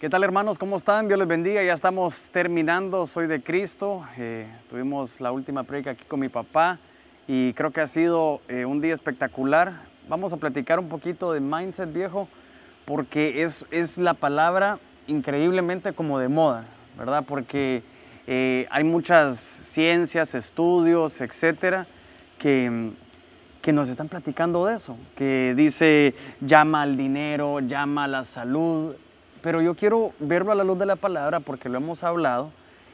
¿Qué tal hermanos? ¿Cómo están? Dios les bendiga. Ya estamos terminando. Soy de Cristo. Eh, tuvimos la última predica aquí con mi papá y creo que ha sido eh, un día espectacular. Vamos a platicar un poquito de mindset viejo porque es, es la palabra increíblemente como de moda, ¿verdad? Porque eh, hay muchas ciencias, estudios, etcétera, que, que nos están platicando de eso, que dice llama al dinero, llama a la salud, pero yo quiero verlo a la luz de la palabra porque lo hemos hablado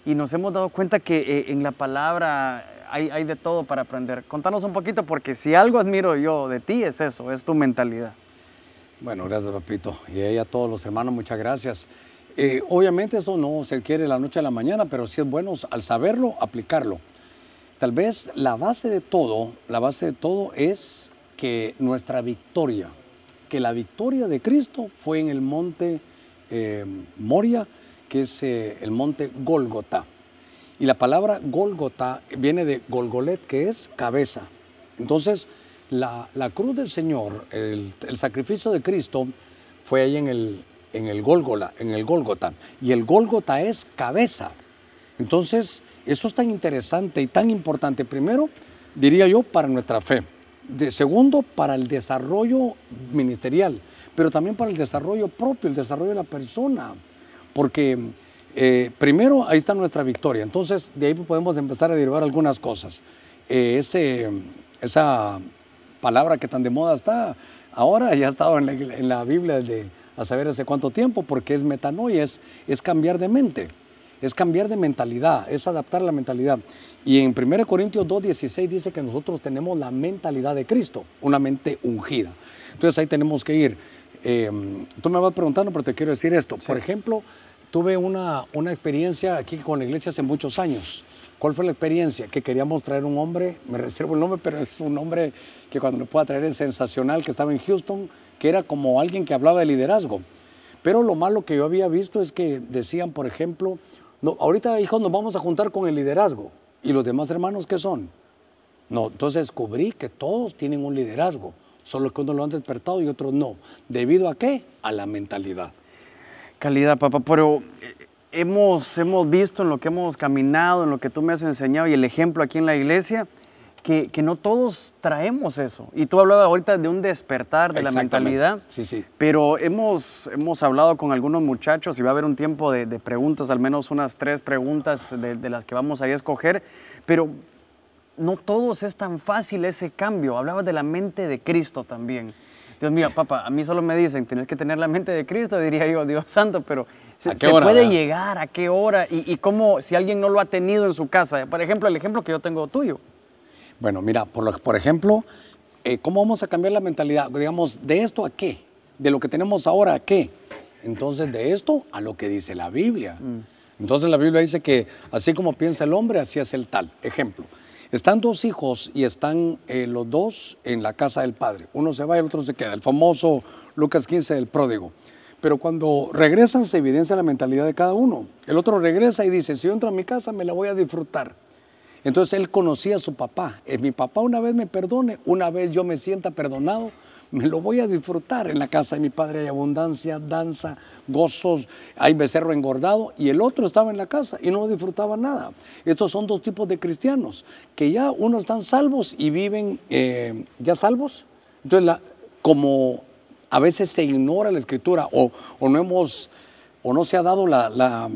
y nos hemos dado cuenta que eh, en la palabra hay, hay, de todo para aprender. Contanos un poquito porque si algo admiro yo de ti es eso, es tu mentalidad. Bueno, gracias papito. Y a todos los hermanos, muchas gracias. Eh, obviamente eso no se quiere la noche a la mañana, pero sí es bueno al saberlo, aplicarlo. Tal vez la base de todo, la base de todo es que nuestra victoria, que la victoria de Cristo fue en el monte eh, Moria, que es eh, el monte Golgota. Y la palabra Golgota viene de Golgolet, que es cabeza. Entonces, la, cruz del Señor, el, sacrificio de Cristo, fue ahí en el, en el en el Gólgota. Y el Gólgota es cabeza. Entonces, eso es tan interesante y tan importante. Primero, diría yo, para nuestra fe. De, segundo, para el desarrollo ministerial pero también para el desarrollo propio, el desarrollo de la persona. Porque eh, primero ahí está nuestra victoria, entonces de ahí podemos empezar a derivar algunas cosas. Eh, ese, esa palabra que tan de moda está, ahora ya ha estado en la, en la Biblia de a saber hace cuánto tiempo, porque es metanoia, es, es cambiar de mente, es cambiar de mentalidad, es adaptar la mentalidad. Y en 1 Corintios 2.16 dice que nosotros tenemos la mentalidad de Cristo, una mente ungida. Entonces ahí tenemos que ir. Em, tú me vas preguntando, pero te quiero decir esto. Por ejemplo, tuve una, una experiencia aquí con la iglesia hace muchos años. ¿Cuál fue la experiencia? Que queríamos traer un hombre, me reservo el nombre, pero es un hombre que cuando lo pueda traer es sensacional, que estaba en Houston, que era como alguien que hablaba de liderazgo. Pero lo malo que yo había visto es que decían, por ejemplo, no, ahorita hijos nos vamos a juntar con el liderazgo. ¿Y los demás hermanos qué son? No, entonces descubrí que todos tienen un liderazgo solo que unos lo han despertado y otros no. ¿Debido a qué? A la mentalidad. Calidad, papá, pero eh, hemos, hemos visto en lo que hemos caminado, en lo que tú me has enseñado y el ejemplo aquí en la iglesia, que, que no todos traemos eso. Y tú hablabas ahorita de un despertar de la mentalidad. Sí, sí. Pero hemos, hemos hablado con algunos muchachos y va a haber un tiempo de, de preguntas, al menos unas tres preguntas de, de las que vamos a escoger. Pero no todos es tan fácil ese cambio. Hablabas de la mente de Cristo también. Dios mío, papá, a mí solo me dicen, tienes que tener la mente de Cristo, diría yo, Dios santo, pero ¿se, puede llegar? ¿A qué hora? Y, cómo, si alguien no lo ha tenido en su casa? Por ejemplo, el ejemplo que yo tengo tuyo. Bueno, mira, por, por ejemplo, eh, ¿cómo vamos a cambiar la mentalidad? Digamos, ¿de esto a qué? ¿De lo que tenemos ahora a qué? Entonces, de esto a lo que dice la Biblia. Mm. Entonces, la Biblia dice que así como piensa el hombre, así es el tal. Ejemplo, están dos hijos y están eh, los dos en la casa del padre. Uno se va y el otro se queda. El famoso Lucas 15 del pródigo. Pero cuando regresan se evidencia la mentalidad de cada uno. El otro regresa y dice, si yo entro a mi casa me la voy a disfrutar. Entonces él conocía a su papá. Eh, mi papá una vez me perdone, una vez yo me sienta perdonado, me lo voy a disfrutar. En la casa de mi padre hay abundancia, danza, gozos, hay becerro engordado y el otro estaba en la casa y no disfrutaba nada. Estos son dos tipos de cristianos, que ya unos están salvos y viven eh, ya salvos. Entonces, como a veces se ignora la escritura o, no hemos o no se ha dado la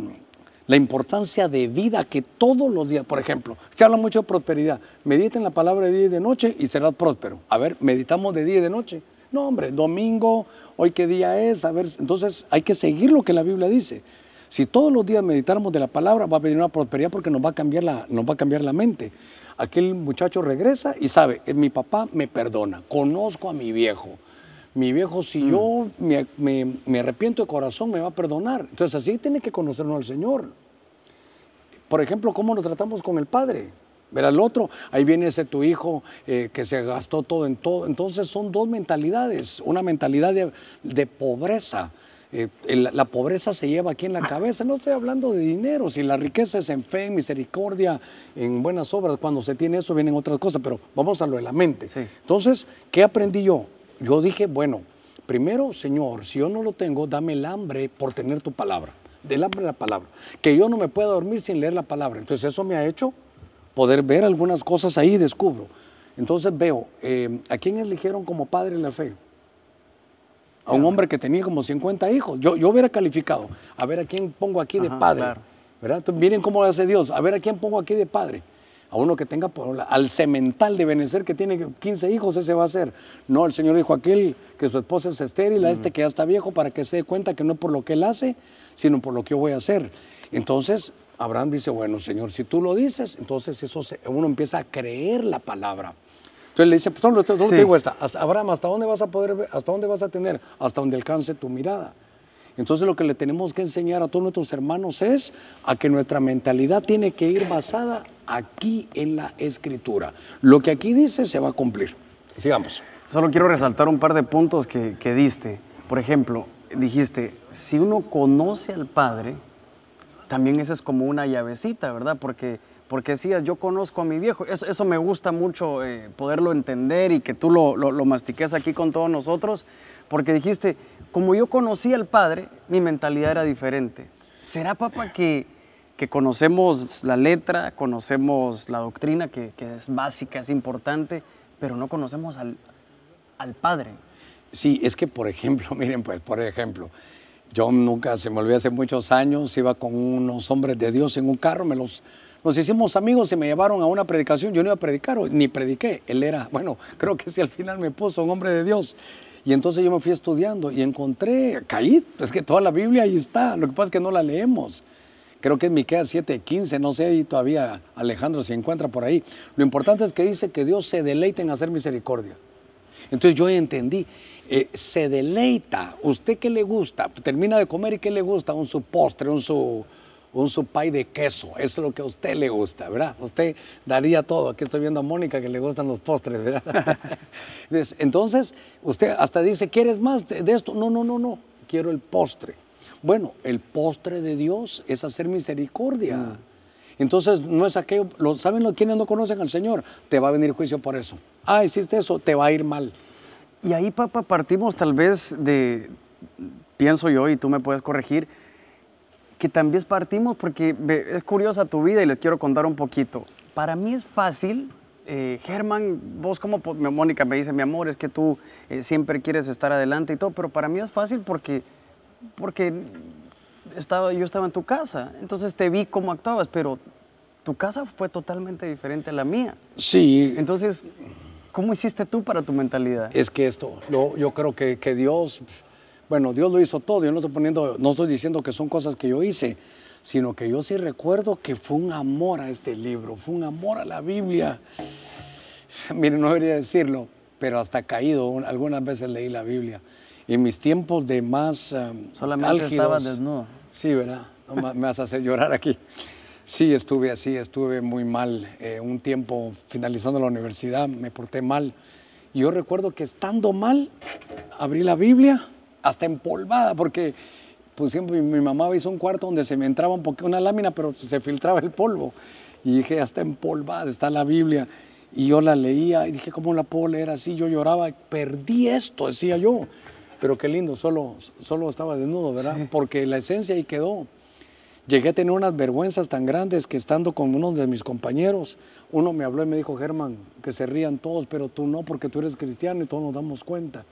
importancia de vida que todos los días, por ejemplo, se habla mucho de prosperidad, mediten la palabra de día y de noche y serás próspero. A ver, meditamos de día y de noche. No, hombre, domingo, hoy qué día es, a ver, entonces hay que seguir lo que la Biblia dice. Si todos los días meditáramos de la palabra, va a venir una prosperidad porque nos va a cambiar la, nos va a cambiar la mente. Aquel muchacho regresa y sabe, mi papá me perdona, conozco a mi viejo. Mi viejo, si mm. yo me, me, arrepiento de corazón, me va a perdonar. Entonces así tiene que conocernos al Señor. Por ejemplo, ¿cómo nos tratamos con el Padre? Ver al otro, ahí viene ese tu hijo eh, que se gastó todo en todo. Entonces son dos mentalidades, una mentalidad de, pobreza. Eh, la pobreza se lleva aquí en la cabeza. No estoy hablando de dinero, si la riqueza es en fe, en misericordia, en buenas obras, cuando se tiene eso vienen otras cosas, pero vamos a lo de la mente. Entonces, ¿qué aprendí yo? Yo dije, bueno, primero, Señor, si yo no lo tengo, dame el hambre por tener tu palabra, del hambre la palabra, que yo no me pueda dormir sin leer la palabra. Entonces eso me ha hecho poder ver algunas cosas ahí y descubro. Entonces veo, eh, ¿a quién eligieron como padre en la fe? A un hombre que tenía como 50 hijos. Yo, yo hubiera calificado, a ver a quién pongo aquí de padre. ¿verdad? miren cómo hace Dios, a ver a quién pongo aquí de padre a uno que tenga por al cemental de Benecer que tiene 15 hijos, ese va a ser. No, el Señor dijo aquel que su esposa es estéril, a este que ya está viejo, para que se dé cuenta que no por lo que él hace, sino por lo que yo voy a hacer. Entonces, Abraham dice, bueno, Señor, si tú lo dices, entonces eso uno empieza a creer la palabra. Entonces le dice, pues, ¿dónde, te digo esta? Abraham, ¿hasta dónde vas a poder ver? ¿Hasta dónde vas a tener? Hasta donde alcance tu mirada. Entonces lo que le tenemos que enseñar a todos nuestros hermanos es a que nuestra mentalidad tiene que ir basada aquí en la escritura. Lo que aquí dice se va a cumplir. Sigamos. Solo quiero resaltar un par de puntos que, diste. Por ejemplo, dijiste, si uno conoce al Padre, también esa es como una llavecita, ¿verdad? Porque, porque decías, yo conozco a mi viejo. Eso, me gusta mucho eh, poderlo entender y que tú lo, mastiques aquí con todos nosotros, porque dijiste, como yo conocí al Padre, mi mentalidad era diferente. ¿Será, papá, que, conocemos la letra, conocemos la doctrina, que, es básica, es importante, pero no conocemos al, al Padre? Sí, es que, por ejemplo, miren, pues, por ejemplo, yo nunca, se me olvidó hace muchos años, iba con unos hombres de Dios en un carro, me los, nos hicimos amigos y me llevaron a una predicación. Yo no iba a predicar, ni prediqué. Él era, bueno, creo que sí al final me puso un hombre de Dios. Y entonces yo me fui estudiando y encontré, caí, es que toda la Biblia ahí está, lo que pasa es que no la leemos. Creo que es Miqueas 7:15, no sé, y todavía Alejandro se encuentra por ahí. Lo importante es que dice que Dios se deleita en hacer misericordia. Entonces yo entendí, eh, se deleita, ¿usted qué le gusta? Termina de comer y qué le gusta, un su postre, un su un supay de queso. Eso es lo que a usted le gusta, ¿verdad? Usted daría todo. Aquí estoy viendo a Mónica que le gustan los postres, ¿verdad? Entonces, usted hasta dice, ¿quieres más de esto? No, no, no, no. Quiero el postre. Bueno, el postre de Dios es hacer misericordia. Mm. Entonces, no es aquello, ¿saben los quienes no conocen al Señor? Te va a venir juicio por eso. Ah, hiciste eso, te va a ir mal. Y ahí, papá, partimos tal vez de, pienso yo, y tú me puedes corregir, que también partimos porque es curiosa tu vida y les quiero contar un poquito. Para mí es fácil, eh, Germán, vos como Mónica me dice, mi amor, es que tú eh, siempre quieres estar adelante y todo, pero para mí es fácil porque, porque estaba, yo estaba en tu casa, entonces te vi cómo actuabas, pero tu casa fue totalmente diferente a la mía. Sí. Entonces, ¿cómo hiciste tú para tu mentalidad? Es que esto, yo, yo creo que, que Dios bueno, Dios lo hizo todo, yo no estoy poniendo, no estoy diciendo que son cosas que yo hice, sino que yo sí recuerdo que fue un amor a este libro, fue un amor a la Biblia. Miren, no debería decirlo, pero hasta caído algunas veces leí la Biblia. En mis tiempos de más um, Solamente estaba desnudo. Sí, ¿verdad? me vas a hacer llorar aquí. Sí, estuve así, estuve muy mal. Eh, un tiempo finalizando la universidad me porté mal. Y yo recuerdo que estando mal, abrí la Biblia hasta empolvada, porque pues siempre mi, mamá hizo un cuarto donde se me entraba un poquito una lámina, pero se filtraba el polvo. Y dije, hasta empolvada está la Biblia. Y yo la leía y dije, ¿cómo la puedo leer así? Yo lloraba, perdí esto, decía yo. Pero qué lindo, solo, solo estaba desnudo, ¿verdad? Porque la esencia ahí quedó. Llegué a tener unas vergüenzas tan grandes que estando con uno de mis compañeros, uno me habló y me dijo, Germán, que se rían todos, pero tú no, porque tú eres cristiano y todos nos damos cuenta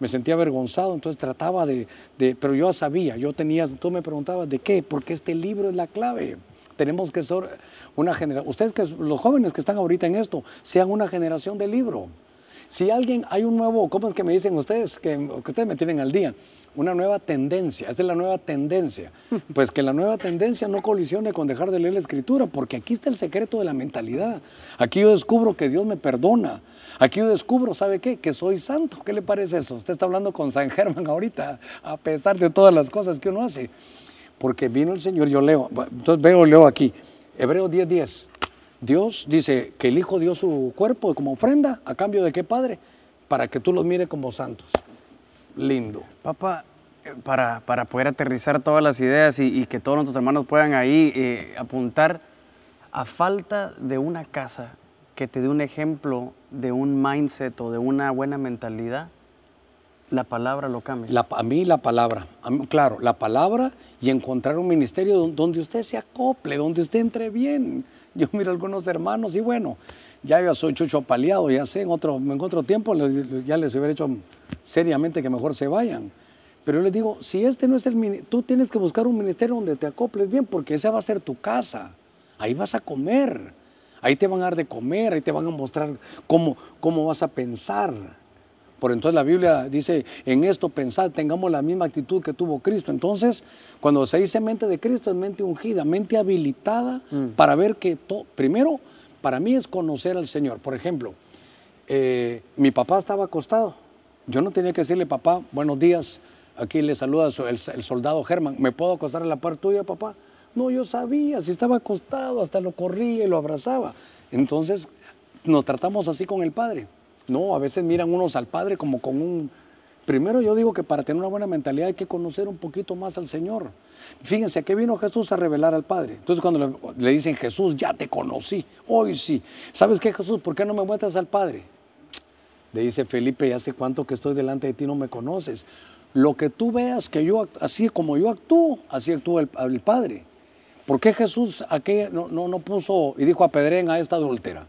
me sentía avergonzado, entonces trataba de, pero yo sabía, yo tenía, tú me preguntabas, ¿de qué? Porque este libro es la clave. Tenemos que ser una generación, ustedes que los jóvenes que están ahorita en esto, sean una generación de libro. Si alguien, hay un nuevo, ¿cómo es que me dicen ustedes? Que ustedes me tienen al día. Una nueva tendencia, esta es la nueva tendencia. Pues que la nueva tendencia no colisione con dejar de leer la escritura, porque aquí está el secreto de la mentalidad. Aquí yo descubro que Dios me perdona. Aquí yo descubro, ¿sabe qué? Que soy santo. ¿Qué le parece eso? Usted está hablando con San Germán ahorita, a pesar de todas las cosas que uno hace. Porque vino el Señor, yo leo, entonces veo, leo aquí, Hebreos 10:10. 10. Dios dice que el Hijo dio su cuerpo como ofrenda, ¿a cambio de qué, Padre? Para que tú los mires como santos. Lindo. Papá, para, para poder aterrizar todas las ideas y, que todos nuestros hermanos puedan ahí eh, apuntar, a falta de una casa que te dé un ejemplo de un mindset o de una buena mentalidad, La palabra lo cambia. A mí la palabra, claro, la palabra y encontrar un ministerio donde usted se acople, donde usted entre bien. Yo miro a algunos hermanos y bueno, ya yo soy chucho apaleado, ya sé, en otro, en otro tiempo ya les hubiera hecho seriamente que mejor se vayan. Pero yo les digo, si este no es el tú tienes que buscar un ministerio donde te acoples bien, porque esa va a ser tu casa. Ahí vas a comer, ahí te van a dar de comer, ahí te van a mostrar cómo, cómo vas a pensar. Por entonces la Biblia dice, en esto pensad, tengamos la misma actitud que tuvo Cristo. Entonces, cuando se dice mente de Cristo, es mente ungida, mente habilitada mm. para ver que, todo, primero, para mí es conocer al Señor. Por ejemplo, eh, mi papá estaba acostado. Yo no tenía que decirle, papá, buenos días, aquí le saluda el, soldado Germán, ¿me puedo acostar en la par tuya, papá? No, yo sabía, si estaba acostado, hasta lo corría y lo abrazaba. Entonces, nos tratamos así con el Padre. No, a veces miran unos al Padre como con un... Primero yo digo que para tener una buena mentalidad hay que conocer un poquito más al Señor. Fíjense, ¿a qué vino Jesús a revelar al Padre? Entonces cuando le, dicen, Jesús, ya te conocí, hoy sí. ¿Sabes qué, Jesús? ¿Por qué no me muestras al Padre? Le dice Felipe, ya sé cuánto que estoy delante de ti, no me conoces. Lo que tú veas que yo, así como yo actúo, así actúa el, Padre. ¿Por qué Jesús no, no, no puso y dijo a Pedrén a esta adúltera?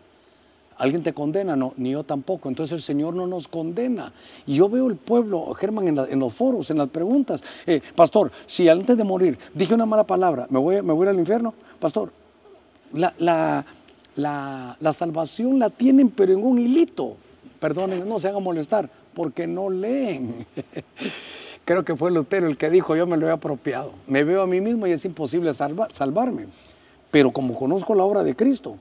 ¿Alguien te condena? No, ni yo tampoco. Entonces el Señor no nos condena. Y yo veo el pueblo, Germán, en, los foros, en las preguntas. Eh, pastor, si antes de morir dije una mala palabra, ¿me voy, me voy al infierno? Pastor, la, la, la, salvación la tienen, pero en un hilito. Perdonen, no se hagan molestar, porque no leen. Creo que fue Lutero el que dijo, yo me lo he apropiado. Me veo a mí mismo y es imposible salvarme. Pero como conozco la obra de Cristo,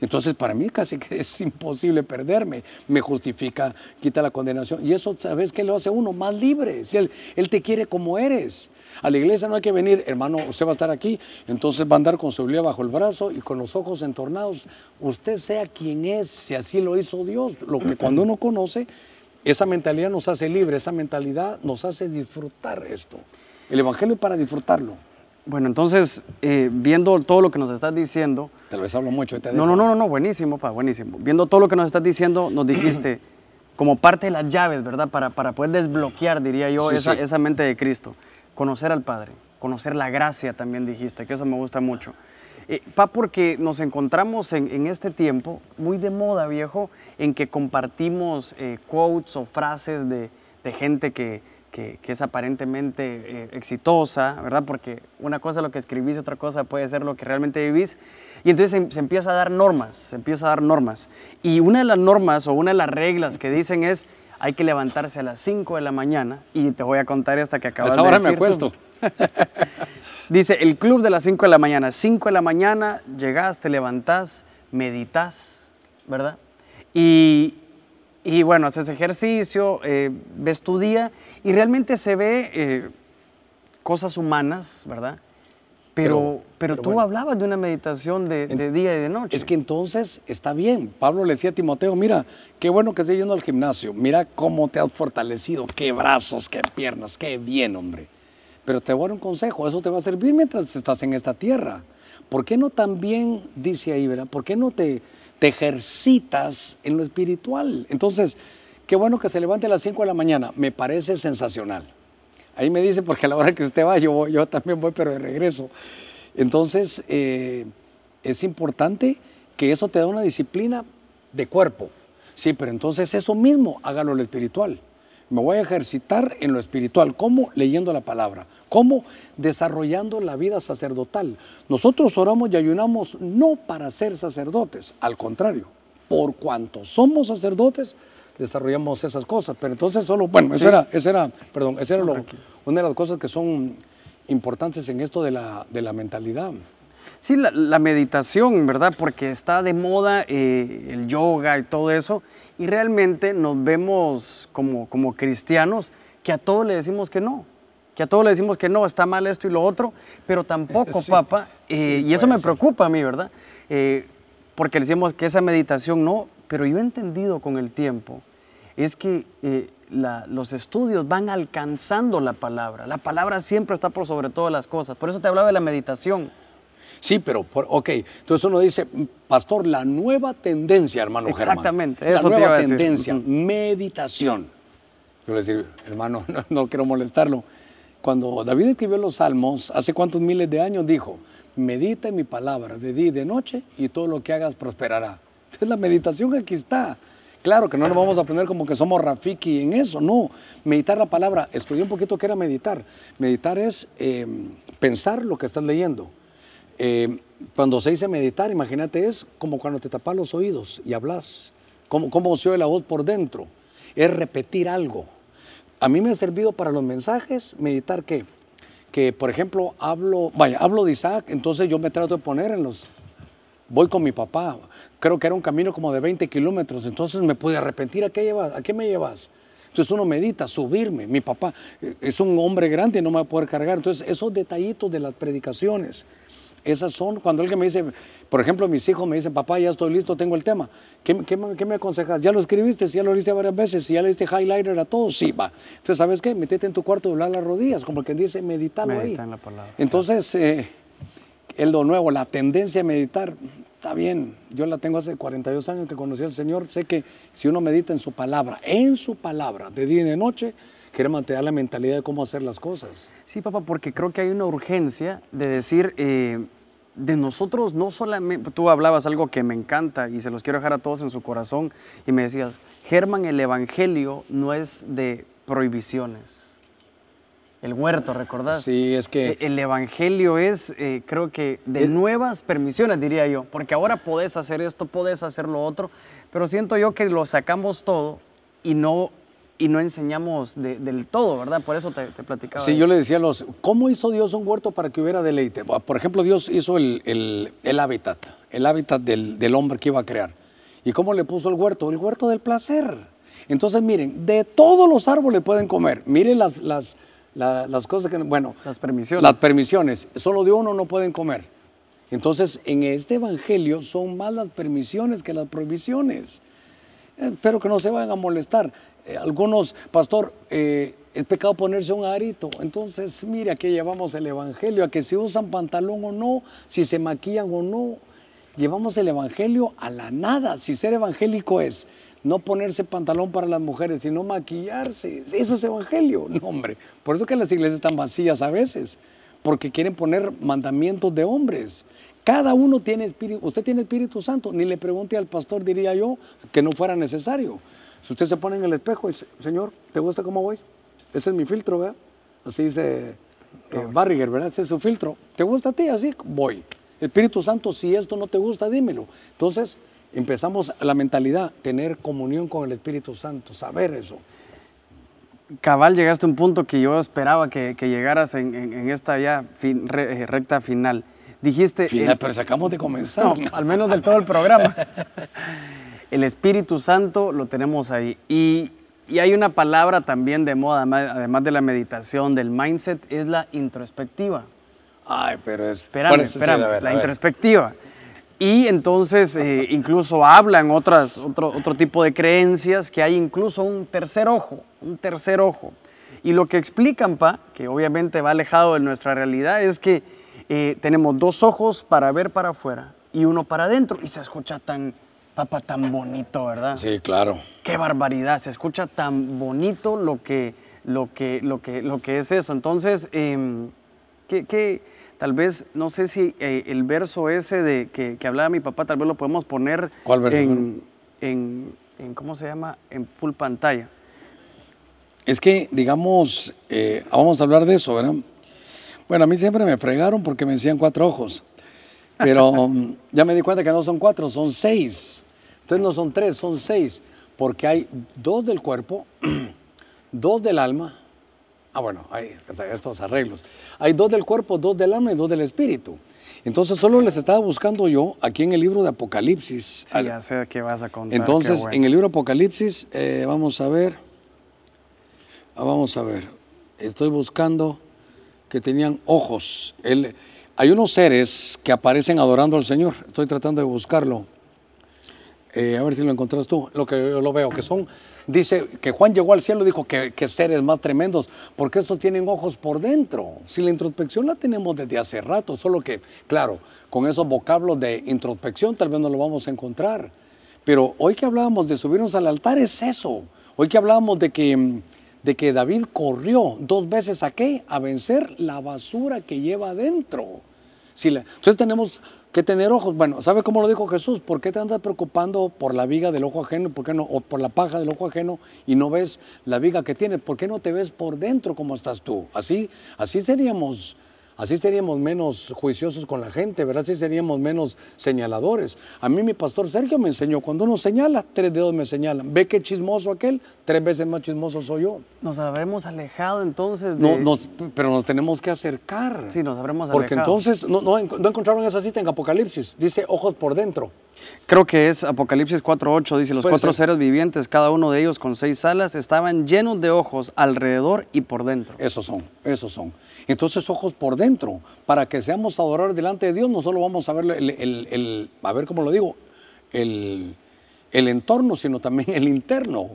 entonces, para mí casi que es imposible perderme. Me justifica, quita la condenación. Y eso, ¿sabes qué lo hace uno? Más libre. Si él, él te quiere como eres. A la iglesia no hay que venir, hermano, usted va a estar aquí, entonces va a andar con su Biblia bajo el brazo y con los ojos entornados. Usted sea quien es, si así lo hizo Dios. Lo que cuando uno conoce, esa mentalidad nos hace libre, esa mentalidad nos hace disfrutar esto. El Evangelio es para disfrutarlo. Bueno, entonces, eh, viendo todo lo que nos estás diciendo... Tal vez hablo mucho. no, no, no, no, buenísimo, pa, buenísimo. Viendo todo lo que nos estás diciendo, nos dijiste, como parte de las llaves, ¿verdad? Para, para poder desbloquear, diría yo, esa, esa, mente de Cristo. Conocer al Padre, conocer la gracia también dijiste, que eso me gusta mucho. Eh, pa, porque nos encontramos en, en, este tiempo muy de moda, viejo, en que compartimos eh, quotes o frases de, de gente que que, es aparentemente eh, exitosa, ¿verdad? Porque una cosa es lo que escribís, otra cosa puede ser lo que realmente vivís. Y entonces se, empieza a dar normas, se empieza a dar normas. Y una de las normas o una de las reglas que dicen es, hay que levantarse a las 5 de la mañana, y te voy a contar esta que acabas de decir. ahora me acuesto. Dice, el club de las 5 de la mañana, 5 de la mañana, llegás, te levantás, meditas, ¿verdad? Y, y bueno, haces ejercicio, eh, ves tu día y realmente se ve eh, cosas humanas, ¿verdad? Pero, pero, tú hablabas de una meditación de, día y de noche. Es que entonces está bien. Pablo le decía a Timoteo, mira, qué bueno que estés yendo al gimnasio, mira cómo te has fortalecido, qué brazos, qué piernas, qué bien, hombre. Pero te voy a dar un consejo, eso te va a servir mientras estás en esta tierra. ¿Por qué no también, dice ahí. ¿Por qué no te te ejercitas en lo espiritual. Entonces, qué bueno que se levante a las 5 de la mañana, me parece sensacional. Ahí me dice, porque a la hora que usted va, yo, yo también voy, pero de regreso. Entonces, eh, es importante que eso te da una disciplina de cuerpo. Sí, pero entonces eso mismo, hágalo en lo espiritual. Me voy a ejercitar en lo espiritual. ¿Cómo? Leyendo la palabra. ¿Cómo? Desarrollando la vida sacerdotal. Nosotros oramos y ayunamos no para ser sacerdotes, al contrario, por cuanto somos sacerdotes, desarrollamos esas cosas. Pero entonces solo, bueno, eso era, era, perdón, eso era una de las cosas que son importantes en esto de la, de la mentalidad. Sí, la, meditación, ¿verdad? Porque está de moda eh, el yoga y todo eso, y realmente nos vemos como, como cristianos que a todos le decimos que no, que a todos le decimos que no, está mal esto y lo otro, pero tampoco, papá, eh, y eso me preocupa a mí, ¿verdad? Eh, porque le decimos que esa meditación no, pero yo he entendido con el tiempo, es que los estudios van alcanzando la palabra, la palabra siempre está por sobre todas las cosas, por eso te hablaba de la meditación. Sí, pero, ok, entonces uno dice, pastor, la nueva tendencia, hermano Exactamente, Germán. eso La nueva tendencia, meditación. Yo le decía, hermano, no, no quiero molestarlo. Cuando David escribió los salmos, hace cuántos miles de años, dijo, medita en mi palabra de día y de noche y todo lo que hagas prosperará. Entonces la meditación aquí está. Claro que no nos vamos a poner como que somos Rafiki en eso, no. Meditar la palabra, estudié un poquito qué era meditar. Meditar es eh, pensar lo que estás leyendo. Eh, cuando se dice meditar, imagínate, es como cuando te tapas los oídos y hablas, cómo, cómo se oye la voz por dentro. Es repetir algo. A mí me ha servido para los mensajes meditar que, que por ejemplo, hablo, vaya, hablo de Isaac, entonces yo me trato de poner en los voy con mi papá. Creo que era un camino como de 20 kilómetros, entonces me pude arrepentir. ¿A qué, llevas? ¿A qué me llevas? Entonces uno medita, subirme. Mi papá eh, es un hombre grande y no me va a poder cargar. Entonces esos detallitos de las predicaciones, esas son cuando alguien me dice, por ejemplo, mis hijos me dicen, papá, ya estoy listo, tengo el tema. ¿Qué, qué, qué me aconsejas? ¿Ya lo escribiste? ¿Ya lo leíste varias veces? ¿Ya le diste highlighter a todo? Sí, va. Entonces, ¿sabes qué? Metete en tu cuarto y doblar las rodillas, como quien dice, meditalo Medita ahí. en la palabra. Entonces, eh, es lo nuevo, la tendencia a meditar, está bien. Yo la tengo hace 42 años que conocí al Señor. Sé que si uno medita en su palabra, en su palabra, de día y de noche, quiere mantener la mentalidad de cómo hacer las cosas. Sí, papá, porque creo que hay una urgencia de decir, eh, de nosotros no solamente, tú hablabas algo que me encanta y se los quiero dejar a todos en su corazón, y me decías, Germán, el Evangelio no es de prohibiciones. El huerto, ¿recordás? Sí, es que... E- El Evangelio es, eh, creo que, de nuevas permisiones, diría yo, porque ahora podés hacer esto, podés hacer lo otro, pero siento yo que lo sacamos todo y no, y no enseñamos de- del todo, ¿verdad? Por eso te, te platicaba. Sí, yo le decía a los, ¿cómo hizo Dios un huerto para que hubiera deleite? Por ejemplo, Dios hizo el, el- el hábitat, el hábitat del, del hombre que iba a crear. ¿Y cómo le puso el huerto? El huerto del placer. Entonces, miren, de todos los árboles pueden comer. Miren las, las, la- las cosas que, bueno, Las permisiones. las permisiones. Solo de uno no pueden comer. Entonces, en este evangelio son más las permisiones que las prohibiciones. Eh, Espero que no se vayan a molestar. Eh, algunos, pastor, eh, es pecado ponerse un arito. Entonces, mire, aquí llevamos el evangelio, a que si usan pantalón o no, si se maquillan o no. Llevamos el evangelio a la nada. Si ser evangélico es no ponerse pantalón para las mujeres, sino maquillarse. Eso es evangelio. No, hombre. Por eso que las iglesias están vacías a veces, porque quieren poner mandamientos de hombres. Cada uno tiene espíritu, usted tiene Espíritu Santo, ni le pregunte al pastor, diría yo, que no fuera necesario. Si usted se pone en el espejo y dice, Señor, ¿te gusta cómo voy? Ese es mi filtro, ¿verdad? Así dice eh, Barriger, ¿verdad? Ese es su filtro. ¿Te gusta a ti? Así voy. Espíritu Santo, si esto no te gusta, dímelo. Entonces, empezamos la mentalidad, tener comunión con el Espíritu Santo, saber eso. Cabal, llegaste a un punto que yo esperaba que, que llegaras en, en- en esta ya fin- re- eh, recta final. Dijiste... Final, el- pero si acabamos de comenzar. No, al menos del todo el programa. El Espíritu Santo lo tenemos ahí. Y, y hay una palabra también de moda, además, de la meditación, del mindset, es la introspectiva. Ay, pero es... Espérame, espérame, ver, la introspectiva. Y entonces eh, incluso hablan otras, otro, otro tipo de creencias que hay incluso un tercer ojo, un tercer ojo. Y lo que explican, pa, que obviamente va alejado de nuestra realidad, es que eh, tenemos dos ojos para ver para afuera y uno para adentro. Y se escucha tan, papá, tan bonito, ¿verdad? Sí, claro. Qué barbaridad, se escucha tan bonito lo que, lo que, lo que, lo que es eso. Entonces, em, ¿qué, qué- tal vez, no sé si eh, el verso ese de que, que hablaba mi papá, tal vez lo podemos poner ¿Cuál verso, en, en, en, ¿cómo se llama? En full pantalla. Es que, digamos, eh, vamos a hablar de eso, ¿verdad? Bueno, a mí siempre me fregaron porque me decían cuatro ojos, pero mm, ya me di cuenta que no son cuatro, son seis. Entonces no son tres, son seis, porque hay dos del cuerpo, dos del alma. Ah, bueno, hay estos arreglos. Hay dos del cuerpo, dos del alma y dos del espíritu. Entonces solo les estaba buscando yo aquí en el libro de Apocalipsis. Sí, ya sé qué vas a contar. Entonces, bueno. en el libro Apocalipsis, eh, vamos a ver, ah, vamos a ver, estoy buscando que tenían ojos. El- hay unos seres que aparecen adorando al Señor, estoy tratando de buscarlo. Eh, a ver si lo encontrás tú, lo que yo lo veo, que son, dice que Juan llegó al cielo y dijo que, seres más tremendos, porque estos tienen ojos por dentro. Si la introspección la tenemos desde hace rato, solo que, claro, con esos vocablos de introspección tal vez no lo vamos a encontrar. Pero hoy que hablábamos de subirnos al altar es eso. Hoy que hablábamos de que, de que David corrió dos veces a qué? A vencer la basura que lleva adentro. Si entonces tenemos que tener ojos. Bueno, ¿sabe cómo lo dijo Jesús? ¿Por qué te andas preocupando por la viga del ojo ajeno? ¿Por qué no? O por la paja del ojo ajeno y no ves la viga que tienes. ¿Por qué no te ves por dentro como estás tú? Así, así seríamos Así seríamos menos juiciosos con la gente, ¿verdad? Así seríamos menos señaladores. A mí mi pastor Sergio me enseñó, cuando uno señala, tres dedos me señalan. Ve qué chismoso aquel, tres veces más chismoso soy yo. Nos habremos alejado entonces de... No, pero nos tenemos que acercar. Sí, nos habremos alejado. Porque entonces, no, no, no encontraron esa cita en Apocalipsis, dice ojos por dentro. Creo que es Apocalipsis 4.8, dice, los cuatro seres vivientes, cada uno de ellos con seis alas, estaban llenos de ojos alrededor y por dentro. Esos son, esos son. Entonces ojos por dentro, para que seamos adoradores delante de Dios, no solo vamos a ver el, a ver cómo lo digo, el, el entorno, sino también el interno.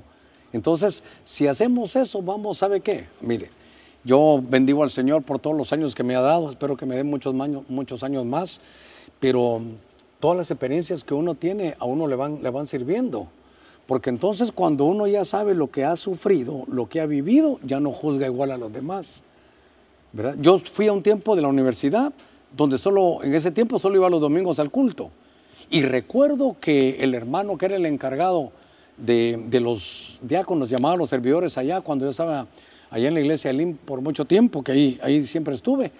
Entonces, si hacemos eso, vamos, ¿sabe qué? Mire, yo bendigo al Señor por todos los años que me ha dado, espero que me dé muchos, muchos años más, pero todas las experiencias que uno tiene a uno le van, le van sirviendo. Porque entonces cuando uno ya sabe lo que ha sufrido, lo que ha vivido, ya no juzga igual a los demás. ¿verdad? Yo fui a un tiempo de la universidad donde solo, en ese tiempo solo iba los domingos al culto. Y recuerdo que el hermano que era el encargado de, de los diáconos, llamaban los servidores allá, cuando yo estaba allá en la iglesia de Lim por mucho tiempo, que ahí, ahí siempre estuve,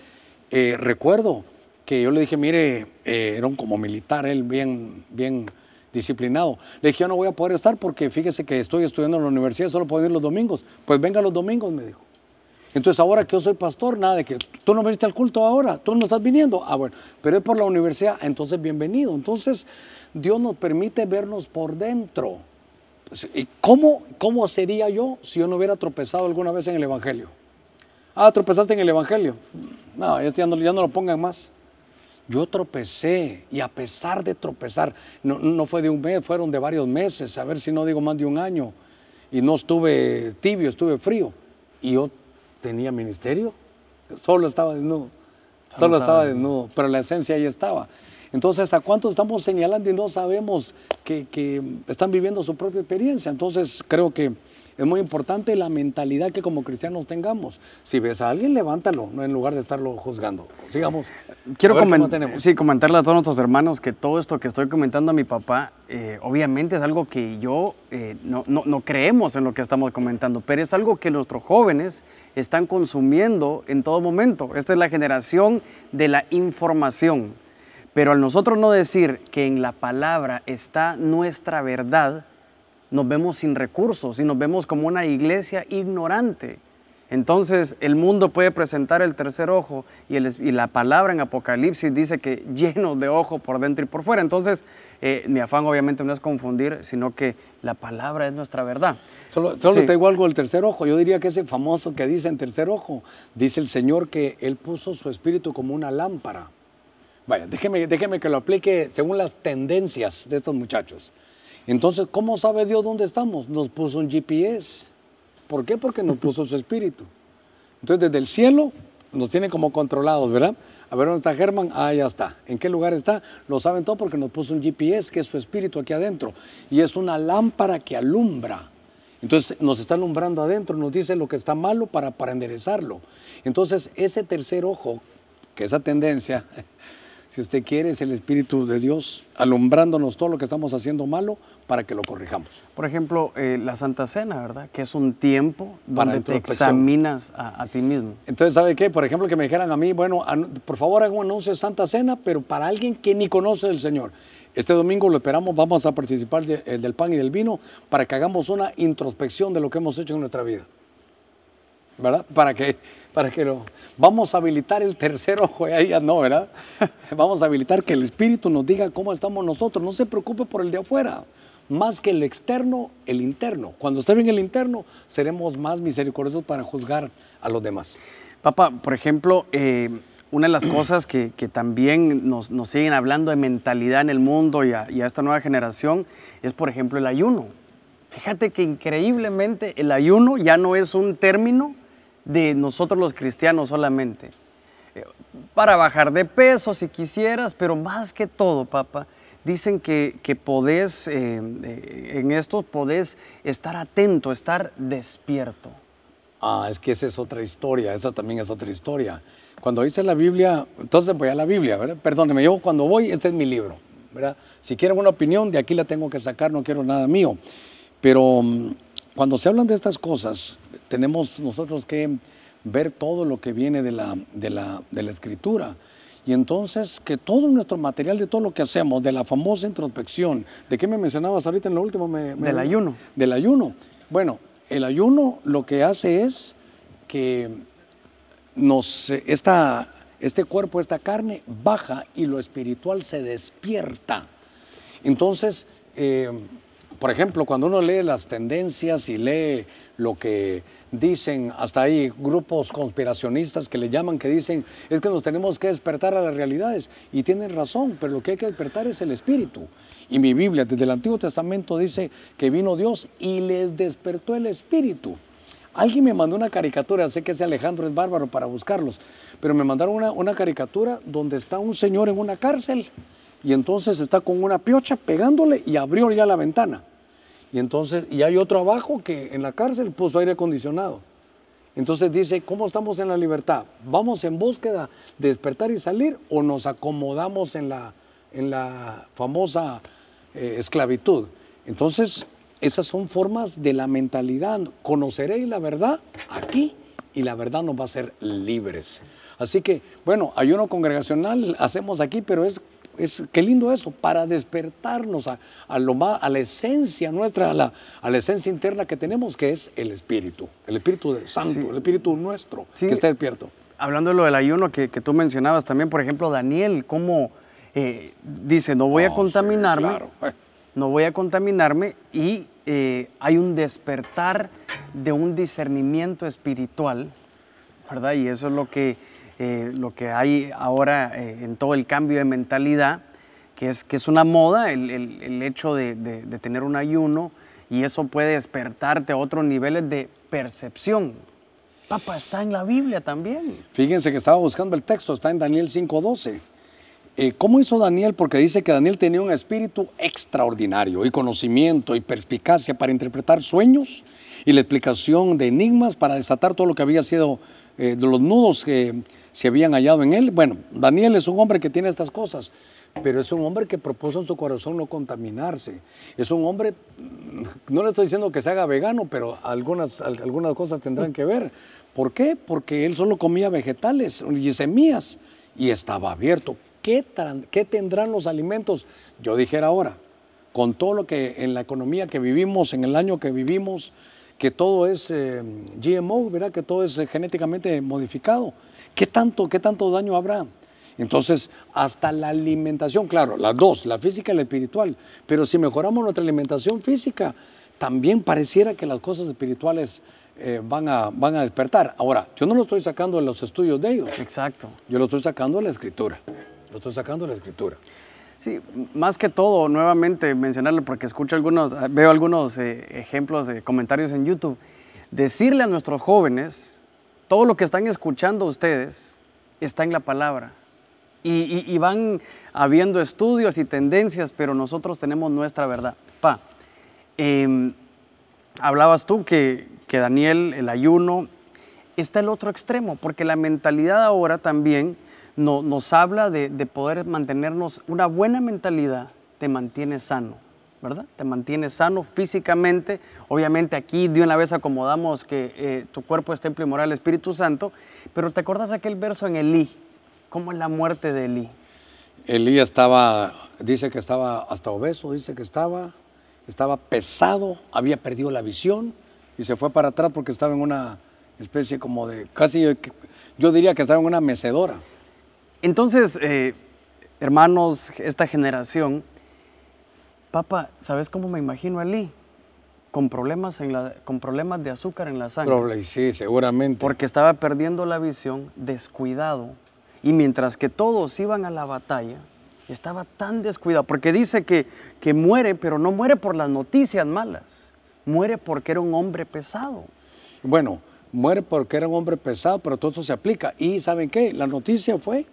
eh, recuerdo que yo le dije, mire, eh, era un como militar, él bien, bien disciplinado. Le dije, yo no voy a poder estar porque fíjese que estoy estudiando en la universidad, solo puedo ir los domingos. Pues venga los domingos, me dijo. Entonces ahora que yo soy pastor, nada de que tú no viniste al culto ahora, tú no estás viniendo. Ah, bueno, pero es por la universidad, entonces bienvenido. Entonces Dios nos permite vernos por dentro. Pues, ¿Cómo, ¿Cómo sería yo si yo no hubiera tropezado alguna vez en el Evangelio? Ah, tropezaste en el Evangelio. No, ya no, ya no lo pongan más. Yo tropecé y a pesar de tropezar, no, fue de un mes, fueron de varios meses, a ver si no digo más de un año, y no estuve tibio, estuve frío, y yo tenía ministerio, solo estaba desnudo, solo, estaba desnudo, pero la esencia ahí estaba. Entonces, ¿a cuántos estamos señalando y no sabemos que, que están viviendo su propia experiencia? Entonces, creo que es muy importante la mentalidad que como cristianos tengamos. Si ves a alguien, levántalo, no en lugar de estarlo juzgando. Sigamos. Quiero sí, comentarle a todos nuestros hermanos que todo esto que estoy comentando a mi papá, eh, obviamente es algo que yo eh, no, no, creemos en lo que estamos comentando, pero es algo que nuestros jóvenes están consumiendo en todo momento. Esta es la generación de la información. Pero al nosotros no decir que en la palabra está nuestra verdad, nos vemos sin recursos y nos vemos como una iglesia ignorante. Entonces el mundo puede presentar el tercer ojo y, la palabra en Apocalipsis dice que llenos de ojo por dentro y por fuera. Entonces eh, mi afán obviamente no es confundir, sino que la palabra es nuestra verdad. Solo, solo te digo algo del tercer ojo. Yo diría que ese famoso que dice en tercer ojo, dice el Señor que Él puso su espíritu como una lámpara. Vaya, déjeme, déjeme que lo aplique según las tendencias de estos muchachos. Entonces, ¿cómo sabe Dios dónde estamos? Nos puso un GPS. ¿Por qué? Porque nos puso su espíritu. Entonces, desde el cielo nos tiene como controlados, ¿verdad? A ver, ¿dónde está Germán? Ah, ya está. ¿En qué lugar está? Lo saben todo porque nos puso un GPS, que es su espíritu aquí adentro. Y es una lámpara que alumbra. Entonces nos está alumbrando adentro, nos dice lo que está malo para, para enderezarlo. Entonces ese tercer ojo, que esa tendencia, si usted quiere, es el Espíritu de Dios alumbrándonos todo lo que estamos haciendo malo para que lo corrijamos. Por ejemplo, eh, la Santa Cena, ¿verdad? Que es un tiempo donde te examinas a, ti mismo. Entonces, ¿sabe qué? Por ejemplo, que me dijeran a mí, bueno, por favor haga un anuncio de Santa Cena, pero para alguien que ni conoce al Señor. Este domingo lo esperamos, vamos a participar eh, del pan y del vino para que hagamos una introspección de lo que hemos hecho en nuestra vida. ¿Verdad? Para que para que lo... Vamos a habilitar el tercer ojo, ya no, ¿verdad? Vamos a habilitar que el Espíritu nos diga cómo estamos nosotros. No se preocupe por el de afuera, más que el externo, el interno. Cuando esté bien el interno, seremos más misericordiosos para juzgar a los demás. Papá, por ejemplo, eh, una de las cosas que, también nos, siguen hablando de mentalidad en el mundo y a, y a esta nueva generación es, por ejemplo, el ayuno. Fíjate que increíblemente el ayuno ya no es un término de nosotros los cristianos solamente. Eh, para bajar de peso si quisieras, pero más que todo, papá, dicen que, que podés, eh, eh, en esto podés estar atento, estar despierto. Ah, es que esa es otra historia, esa también es otra historia. Cuando dice la Biblia, entonces voy a la Biblia, ¿verdad? Perdóneme, yo cuando voy, este es mi libro, ¿verdad? Si quieren una opinión, de aquí la tengo que sacar, no quiero nada mío. Pero mm, cuando se hablan de estas cosas, tenemos nosotros que ver todo lo que viene de la, de la, de la escritura. Y entonces que todo nuestro material de todo lo que hacemos, de la famosa introspección, ¿de qué me mencionabas ahorita en lo último? Me, del ayuno. Del ayuno. Bueno, el ayuno lo que hace es que nos, esta, este cuerpo, esta carne baja y lo espiritual se despierta. Entonces, eh, por ejemplo, cuando uno lee las tendencias y lee lo que dicen, hasta hay grupos conspiracionistas que le llaman, que dicen, es que nos tenemos que despertar a las realidades. Y tienen razón, pero lo que hay que despertar es el espíritu. Y mi Biblia, desde el Antiguo Testamento, dice que vino Dios y les despertó el espíritu. Alguien me mandó una caricatura, sé que ese Alejandro es bárbaro para buscarlos, pero me mandaron una, una caricatura donde está un señor en una cárcel y entonces está con una piocha pegándole y abrió ya la ventana. Y entonces, y hay otro abajo que en la cárcel puso aire acondicionado. Entonces dice, ¿cómo estamos en la libertad? ¿Vamos en búsqueda de despertar y salir o nos acomodamos en la, en la famosa eh, esclavitud? Entonces, esas son formas de la mentalidad. Conoceréis la verdad aquí y la verdad nos va a hacer libres. Así que, bueno, ayuno congregacional hacemos aquí, pero es es, qué lindo eso, para despertarnos a, lo más, a la esencia nuestra, a la, a la, esencia interna que tenemos, que es el Espíritu, el Espíritu de Santo, el Espíritu nuestro, que está despierto. Hablando de lo del ayuno que, tú mencionabas también, por ejemplo, Daniel, cómo eh, dice, no voy a contaminarme, no voy a contaminarme y eh, hay un despertar de un discernimiento espiritual, ¿verdad? Y eso es lo que eh, lo que hay ahora eh, en todo el cambio de mentalidad, que es, que es una moda, el, el, hecho de, de, tener un ayuno, y eso puede despertarte a otros niveles de percepción. Papá, está en la Biblia también. Fíjense que estaba buscando el texto, está en Daniel 5.12. Eh, ¿Cómo hizo Daniel? Porque dice que Daniel tenía un espíritu extraordinario y conocimiento y perspicacia para interpretar sueños y la explicación de enigmas para desatar todo lo que había sido de los nudos que se habían hallado en él. Bueno, Daniel es un hombre que tiene estas cosas, pero es un hombre que propuso en su corazón no contaminarse. Es un hombre, no le estoy diciendo que se haga vegano, pero algunas, algunas cosas tendrán que ver. ¿Por qué? Porque él solo comía vegetales y semillas y estaba abierto. ¿Qué, ¿Qué tendrán los alimentos? Yo dijera ahora, con todo lo que en la economía que vivimos, en el año que vivimos, que todo es eh, GMO, ¿verdad? Que todo es eh, genéticamente modificado. ¿Qué tanto, ¿Qué tanto daño habrá? Entonces, hasta la alimentación, claro, las dos, la física y la espiritual, pero si mejoramos nuestra alimentación física, también pareciera que las cosas espirituales eh, van, a, van a despertar. Ahora, yo no lo estoy sacando de los estudios de ellos. Exacto. Yo lo estoy sacando de la escritura. Lo estoy sacando de la escritura. Sí, más que todo, nuevamente mencionarlo, porque escucho algunos, veo algunos eh, ejemplos de comentarios en YouTube, decirle a nuestros jóvenes todo lo que están escuchando ustedes está en la palabra. Y, van habiendo estudios y tendencias, pero nosotros tenemos nuestra verdad. Pa, em, hablabas tú que, que Daniel, el ayuno, está el otro extremo, porque la mentalidad ahora también nos habla de, de, poder mantenernos, una buena mentalidad te mantiene sano. ¿Verdad? Te mantienes sano físicamente. Obviamente aquí de una vez acomodamos que eh, tu cuerpo es templo y moral Espíritu Santo, pero ¿te acuerdas aquel verso en Elí? ¿Cómo es la muerte de Elí? Elí estaba, dice que estaba hasta obeso, dice que estaba, estaba pesado, había perdido la visión y se fue para atrás porque estaba en una especie como de, casi yo diría que estaba en una mecedora. Entonces, eh, hermanos, esta generación, Papá, ¿sabes cómo me imagino a Lee? Con problemas, en la, con problemas de azúcar en la sangre. Sí, seguramente. Porque estaba perdiendo la visión, descuidado. Y mientras que todos iban a la batalla, estaba tan descuidado. Porque dice que, que muere, pero no muere por las noticias malas. Muere porque era un hombre pesado. Bueno, muere porque era un hombre pesado, pero todo eso se aplica. ¿Y saben qué? La noticia fue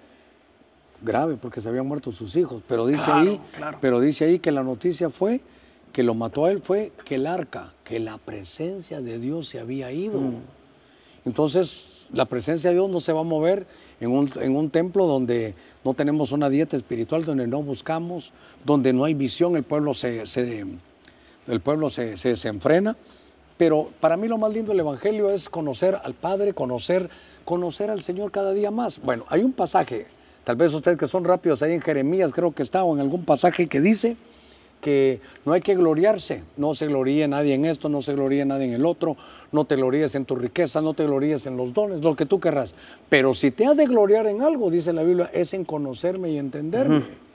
grave porque se habían muerto sus hijos, pero dice ahí, pero dice ahí que la noticia fue que lo mató a él fue que el arca, que la presencia de Dios se había ido. Mm. Entonces, la presencia de Dios no se va a mover en un, en un templo donde no tenemos una dieta espiritual, donde no buscamos, donde no hay visión, el pueblo se, se el pueblo se, se desenfrena. Pero para mí lo más lindo del Evangelio es conocer al Padre, conocer, conocer al Señor cada día más. Bueno, hay un pasaje, tal vez ustedes que son rápidos ahí en Jeremías, creo que está, o en algún pasaje que dice que no hay que gloriarse, no se gloríe nadie en esto, no se gloríe nadie en el otro, no te gloríes en tu riqueza, no te gloríes en los dones, lo que tú querrás. Pero si te ha de gloriar en algo, dice la Biblia, es en conocerme y entenderme.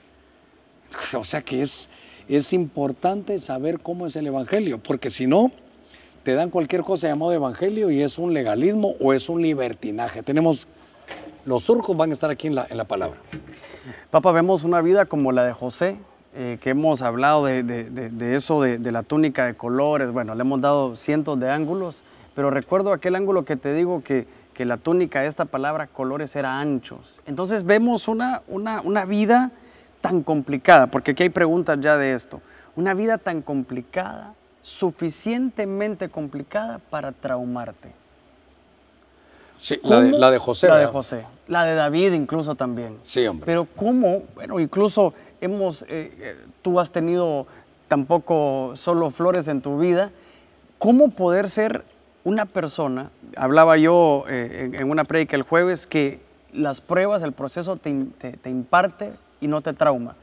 O sea que es, es importante saber cómo es el Evangelio, porque si no, te dan cualquier cosa llamado Evangelio y es un legalismo o es un libertinaje. Tenemos, los surcos van a estar aquí en la, en la palabra. Papá, vemos una vida como la de José, eh, que hemos hablado de, de, de eso, de, la túnica de colores, bueno, le hemos dado cientos de ángulos, pero recuerdo aquel ángulo que te digo que, que la túnica, esta palabra colores, era anchos. Entonces vemos una, una, una vida tan complicada, porque aquí hay preguntas ya de esto, una vida tan complicada, suficientemente complicada para traumarte. Sí, la de, la de, José. La de José. La de David incluso también. Sí, hombre. Pero cómo, bueno, incluso hemos, eh, eh, tú has tenido tampoco solo flores en tu vida, ¿cómo poder ser una persona? Hablaba yo eh, en, una predica el jueves que las pruebas, el proceso te, te, imparte y no te trauma.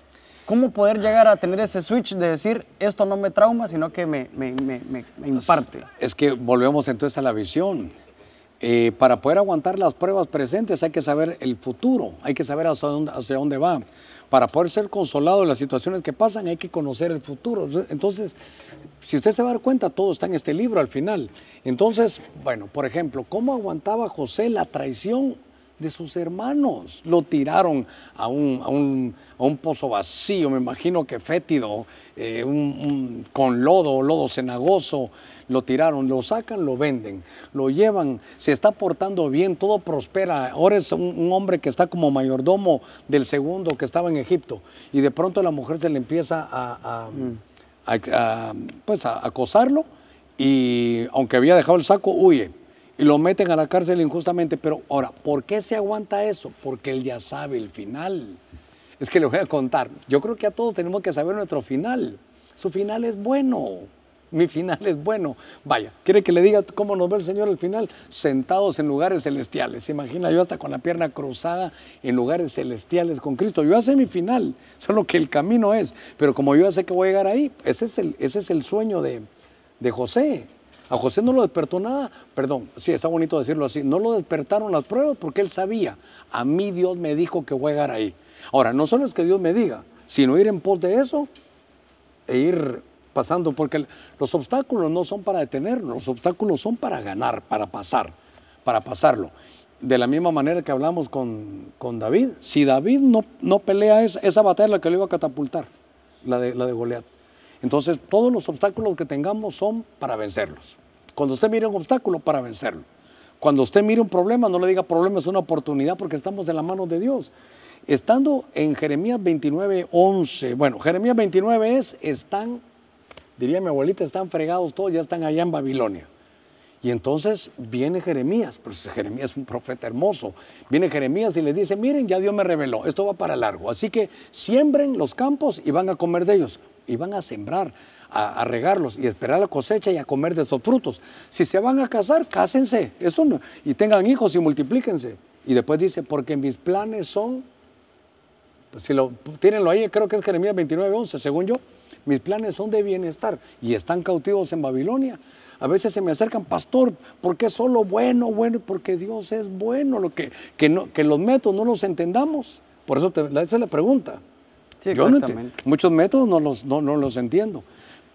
¿Cómo poder llegar a tener ese switch de decir, esto no me trauma, sino que me, me, me, me imparte? Es que volvemos entonces a la visión. Para poder aguantar las pruebas presentes hay que saber el futuro, hay que saber hacia dónde, hacia dónde va para poder ser consolado en las situaciones que pasan hay que conocer el futuro. Entonces, si usted se va a dar cuenta, todo está en este libro al final. Entonces, bueno, por ejemplo, ¿cómo aguantaba José la traición de sus hermanos? Lo tiraron a un, pozo vacío, me imagino que fétido, eh, con lodo, lodo cenagoso. Lo tiraron, lo sacan, lo venden, lo llevan, se está portando bien, todo prospera. Ahora es un, hombre que está como mayordomo del segundo que estaba en Egipto. Y de pronto la mujer se le empieza a, pues a acosarlo. Y aunque había dejado el saco, huye y lo meten a la cárcel injustamente. Pero ahora, ¿por qué se aguanta eso? Porque él ya sabe el final. Es que le voy a contar. Yo creo que a todos tenemos que saber nuestro final. Su final es bueno mi final es bueno. Vaya, ¿quiere que le diga cómo nos ve el Señor al final? Sentados en lugares celestiales. Se imagina yo hasta con la pierna cruzada en lugares celestiales con Cristo. Yo hace mi final, solo que el camino es. Pero como yo ya sé que voy a llegar ahí, ese es el, ese es el sueño de, de José. A José no lo despertó nada, perdón, sí, está bonito decirlo así, no lo despertaron las pruebas porque él sabía, a mí Dios me dijo que voy a llegar ahí. Ahora, no solo es que Dios me diga, sino ir en pos de eso e ir pasando, porque los obstáculos no son para detenernos, los obstáculos son para ganar, para pasar, para pasarlo. De la misma manera que hablamos con, con David, si David no, no pelea esa, esa batalla la que le iba a catapultar, la de, la de Goliat. Entonces, todos los obstáculos que tengamos son para vencerlos. Cuando usted mire un obstáculo, para vencerlo. Cuando usted mire un problema, no le diga problema, es una oportunidad porque estamos en la mano de Dios. Estando en Jeremías 29, 11, bueno, Jeremías 29 es, están diría mi abuelita, están fregados todos, ya están allá en Babilonia. Y entonces viene Jeremías, pues Jeremías es un profeta hermoso. Viene Jeremías y le dice, miren, ya Dios me reveló, esto va para largo. Así que siembren los campos y van a comer de ellos. Y van a sembrar, a, regarlos y esperar la cosecha y a comer de estos frutos. Si se van a casar, cásense. Esto y tengan hijos y multiplíquense. Y después dice, porque mis planes son, pues si lo, tírenlo ahí, creo que es Jeremías 29, 11, según yo mis planes son de bienestar y están cautivos en Babilonia. A veces se me acercan, pastor, ¿por qué solo bueno, bueno? Porque Dios es bueno, lo que, que, no, que los métodos no los entendamos. Por eso te, esa es la pregunta. Sí, exactamente. muchos métodos no los, no, no los entiendo.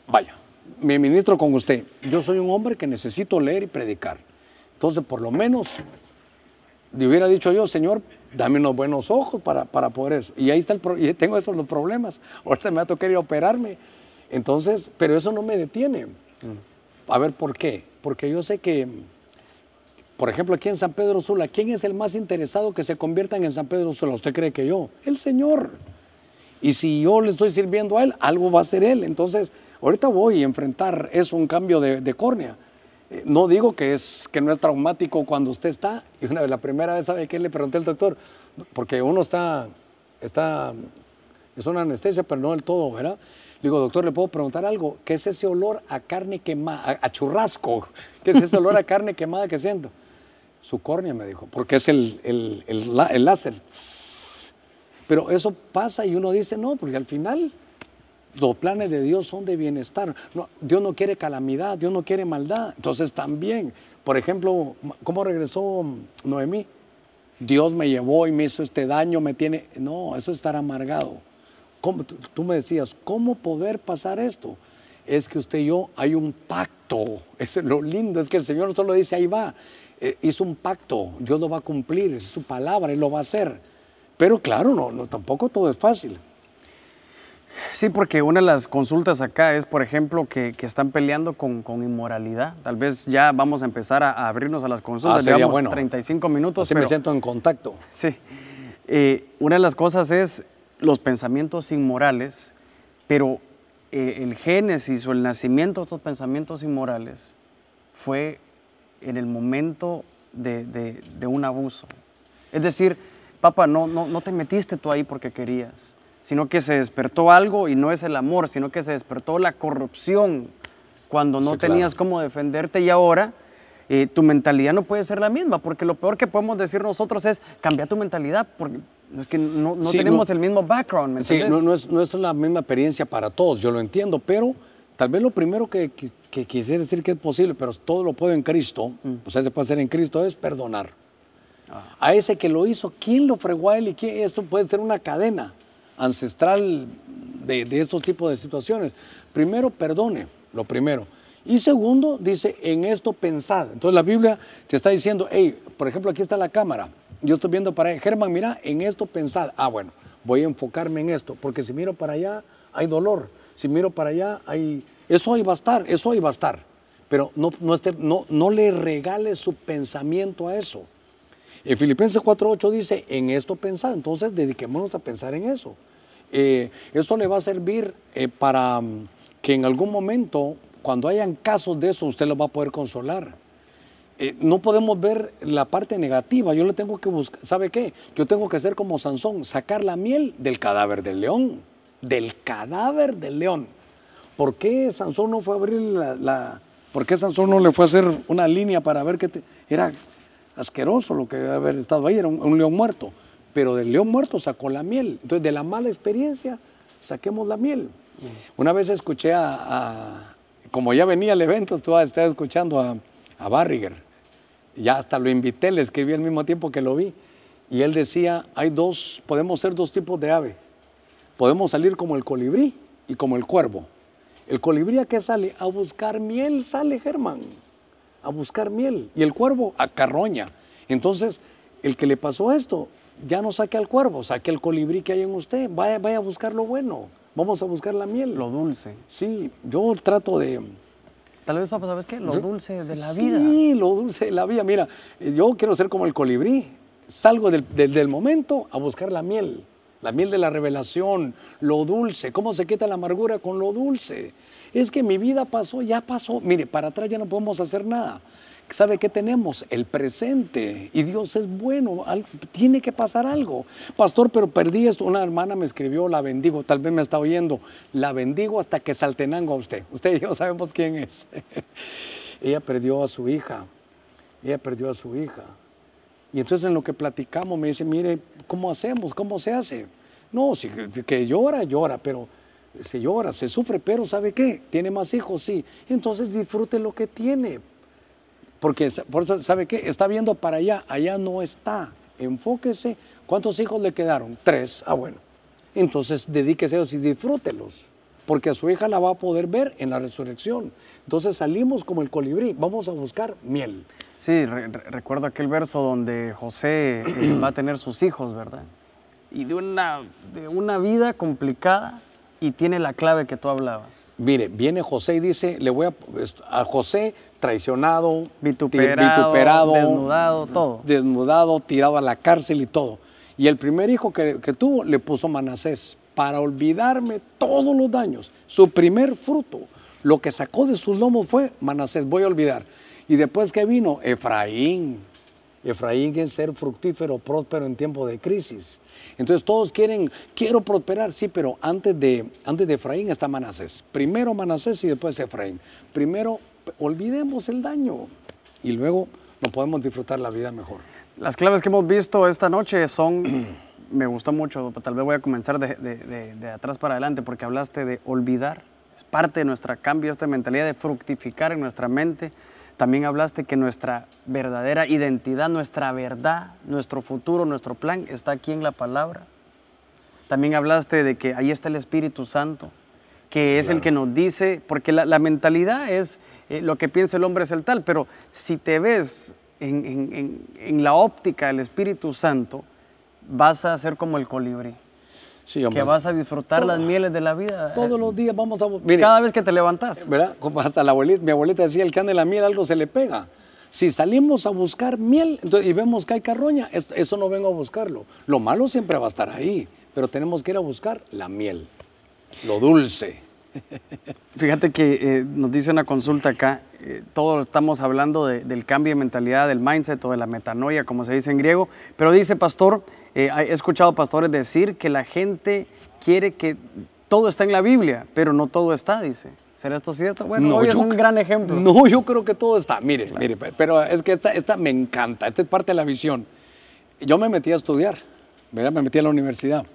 Vaya, me ministro con usted. Yo soy un hombre que necesito leer y predicar. Entonces, por lo menos, le hubiera dicho yo, Señor, dame unos buenos ojos para, para poder eso. Y ahí está el y tengo esos los problemas. Ahorita me va a tocar ir a operarme. Entonces, pero eso no me detiene. A ver, ¿por qué? Porque yo sé que, por ejemplo, aquí en San Pedro Sula, ¿quién es el más interesado que se conviertan en San Pedro Sula? ¿Usted cree que yo? El Señor. Y si yo le estoy sirviendo a Él, algo va a ser Él. Entonces, ahorita voy a enfrentar eso, un cambio de, córnea. Eh, No digo que, es, que no es traumático cuando usted está. Y una vez, la primera vez, ¿sabe qué le pregunté al doctor? Porque uno está, está, es una anestesia, pero no del todo, ¿verdad? Le digo, doctor, ¿le puedo preguntar algo? ¿Qué es ese olor a carne quemada, a, a churrasco? ¿Qué es ese olor a carne quemada que siento? Su córnea, me dijo, porque es el, el, el láser. Pero eso pasa y uno dice, no, porque al final los planes de Dios son de bienestar. Dios no quiere calamidad, Dios no quiere maldad. Entonces también, por ejemplo, ¿cómo regresó Noemí? Dios me llevó y me hizo este daño, me tiene... No, eso es estar amargado. ¿Cómo? Tú, me decías, ¿cómo poder pasar esto? Es que usted y yo hay un pacto. Es lo lindo, es que el Señor solo dice, ahí va. Eh, hizo un pacto, Dios lo va a cumplir, es su palabra, Él lo va a hacer. Pero claro, no, no, tampoco todo es fácil. Sí, porque una de las consultas acá es, por ejemplo, que, que están peleando con, con inmoralidad. Tal vez ya vamos a empezar a, a abrirnos a las consultas. Ah, sería Llevamos bueno. 35 minutos. Así me pero- siento en contacto. Sí. Eh, una de las cosas es los pensamientos inmorales, pero eh, el génesis o el nacimiento de estos pensamientos inmorales fue en el momento de, de- de un abuso. Es decir, papá, no, no, no te metiste tú ahí porque querías, sino que se despertó algo y no es el amor, sino que se despertó la corrupción cuando no Sí, claro. tenías cómo defenderte y ahora eh, tu mentalidad no puede ser la misma, porque lo peor que podemos decir nosotros es cambiar tu mentalidad, porque es que no, no Sí, tenemos no- el mismo background, ¿me Sí, no, no es, no es la misma experiencia para todos, yo lo entiendo, pero tal vez lo primero que, que- que quisiera decir que es posible, pero todo lo puedo en Cristo, o sea, se puede hacer en Cristo, es perdonar. A ese que lo hizo, ¿quién lo fregó a él? Y quién? esto puede ser una cadena ancestral de, estos tipos de situaciones. Primero, perdone, lo primero. Y segundo, dice, en esto pensad. Entonces la Biblia te está diciendo, hey, por ejemplo, aquí está la cámara. Yo estoy viendo para allá. Germán, mira, en esto pensad. Ah, bueno, voy a enfocarme en esto, porque si miro para allá, hay dolor. Si miro para allá, hay... Eso ahí va a estar, eso ahí va a estar. Pero no, no, no le regales su pensamiento a eso. En Filipenses 4.8 dice, en esto pensad, entonces dediquémonos a pensar en eso. Eh, esto le va a servir eh, para mm, que en algún momento, cuando hayan casos de eso, usted lo va a poder consolar. Eh, no podemos ver la parte negativa, yo le tengo que buscar, ¿sabe qué? Yo tengo que ser como Sansón, sacar la miel del cadáver del león, del cadáver del león. ¿Por qué Sansón no fue a abrir la, la- ¿Por qué Sansón no le fue a hacer una línea para ver qué te- era asqueroso lo que debe haber estado ahí, era un, león muerto. Pero del león muerto sacó la miel. Entonces, de la mala experiencia, saquemos la miel. Una vez escuché a, como ya venía al evento, estaba, estaba escuchando a, a Barriger. Ya hasta lo invité, le escribí al mismo tiempo que lo vi. Y él decía, hay dos, podemos ser dos tipos de aves. Podemos salir como el colibrí y como el cuervo. El colibrí a qué sale? A buscar miel sale Germán. A buscar miel. Y el cuervo a carroña. Entonces, el que le pasó esto, ya no saque al cuervo, saque al colibrí que hay en usted. Vaya, vaya a buscar lo bueno. Vamos a buscar la miel. Lo dulce. Sí, yo trato de... Tal vez, papá, ¿sabes qué? Lo dulce de la Sí, vida. lo dulce de la vida. Mira, yo quiero ser como el colibrí. Salgo del, del- del momento a buscar la miel. La miel de la revelación, lo dulce. ¿Cómo se quita la amargura con lo dulce? Es que mi vida pasó, ya pasó. Mire, para atrás ya no podemos hacer nada. ¿Sabe qué tenemos? El presente. Y Dios es bueno. tiene que pasar algo. Pastor, pero perdí esto. Una hermana me escribió, la bendigo. Tal vez me está oyendo. La bendigo hasta que saltenango a usted. Usted y yo sabemos quién es. Ella perdió a su hija. Ella perdió a su hija. Y entonces en lo que platicamos me dice, mire, ¿cómo hacemos? ¿Cómo se hace? No, si que llora, llora, pero se llora, se sufre, pero ¿sabe qué? Tiene más hijos, sí. Entonces disfrute lo que tiene. Porque, ¿sabe qué? Está viendo para allá, allá no está. Enfóquese. ¿Cuántos hijos le quedaron? Tres. Ah, bueno. Entonces dedíquese a ellos y disfrútelos. Porque a su hija la va a poder ver en la resurrección. Entonces salimos como el colibrí, vamos a buscar miel. Sí, re- re- recuerdo aquel verso donde José eh, va a tener sus hijos, ¿verdad? Y de una, de una vida complicada y tiene la clave que tú hablabas. Mire, viene José y dice, le voy a, a José traicionado, Vituperado, vituperado, desnudado, todo. desnudado, tirado a la cárcel y todo. Y el primer hijo que, que tuvo le puso Manasés para olvidarme todos los daños. Su primer fruto, lo que sacó de sus lomos fue Manasés, voy a olvidar. Y después que vino Efraín. Efraín es ser fructífero, próspero en tiempo de crisis. Entonces todos quieren, quiero prosperar, sí, pero antes de, antes de Efraín está Manasés. Primero Manasés y después Efraín. Primero olvidemos el daño y luego no podemos disfrutar la vida mejor. Las claves que hemos visto esta noche son, me gustó mucho, tal vez voy a comenzar de, de atrás para adelante porque hablaste de olvidar, es parte de nuestra cambio, esta mentalidad de fructificar en nuestra mente también hablaste que nuestra verdadera identidad, nuestra verdad, nuestro futuro, nuestro plan está aquí en la palabra. También hablaste de que ahí está el Espíritu Santo, que es el que nos dice, porque la, mentalidad es eh, lo que piensa el hombre es el tal, pero si te ves en, en la óptica del Espíritu Santo, vas a ser como el colibrí que vas a disfrutar las mieles de la vida. Todos los días vamos a... Cada vez que te levantas. ¿Verdad? hasta la abuelita, mi abuelita decía, el que anda en la miel algo se le pega. Si salimos a buscar miel y vemos que hay carroña, eso, no vengo a buscarlo. Lo malo siempre va a estar ahí, pero tenemos que ir a buscar la miel, lo dulce. Fíjate que eh, nos dice una consulta acá, eh, todos estamos hablando del cambio de mentalidad, del mindset o de la metanoia, como se dice en griego, pero dice, pastor, eh, he escuchado pastores decir que la gente quiere que todo está en la Biblia, pero no todo está, dice. ¿Será esto cierto? Bueno, hoy es un gran ejemplo. No, yo creo que todo está. Mire, mire, pero es que esta, esta me encanta, esta es parte de la visión. Yo me metí a estudiar, me metí a la universidad.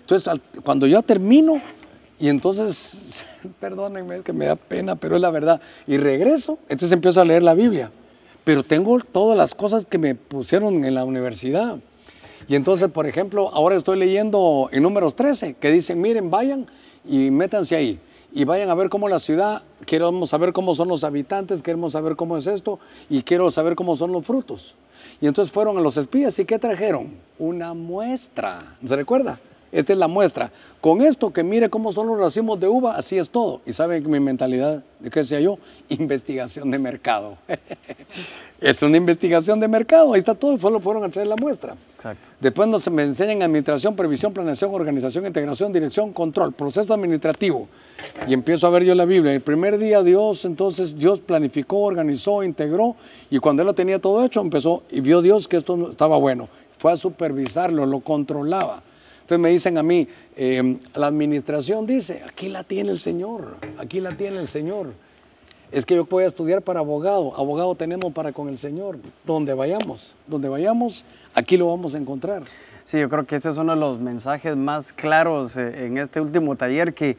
Entonces, cuando yo termino, y entonces, perdónenme, que me da pena, pero es la verdad, y regreso, entonces empiezo a leer la Biblia. Pero tengo todas las cosas que me pusieron en la universidad. Y entonces, por ejemplo, ahora estoy leyendo en números 13, que dicen, miren, vayan y métanse ahí. Y vayan a ver cómo la ciudad, queremos saber cómo son los habitantes, queremos saber cómo es esto y quiero saber cómo son los frutos. Y entonces fueron a los espías y ¿qué trajeron? Una muestra. ¿Se recuerda? Esta es la muestra. Con esto que mire cómo son los racimos de uva, así es todo. Y saben mi mentalidad, de qué sea yo, investigación de mercado. es una investigación de mercado, ahí está todo, solo fueron a traer la muestra. Exacto. Después nos me enseñan administración, previsión, planeación, organización, integración, dirección, control, proceso administrativo. Y empiezo a ver yo la Biblia. El primer día Dios, entonces Dios planificó, organizó, integró, y cuando Él lo tenía todo hecho, empezó y vio Dios que esto estaba bueno. Fue a supervisarlo, lo controlaba. Entonces me dicen a mí, em, la administración dice, aquí la tiene el Señor, aquí la tiene el Señor. Es que yo voy a estudiar para abogado, abogado tenemos para con el Señor, donde vayamos, donde vayamos, aquí lo vamos a encontrar. Sí, yo creo que ese es uno de los mensajes más claros eh, en este último taller, que,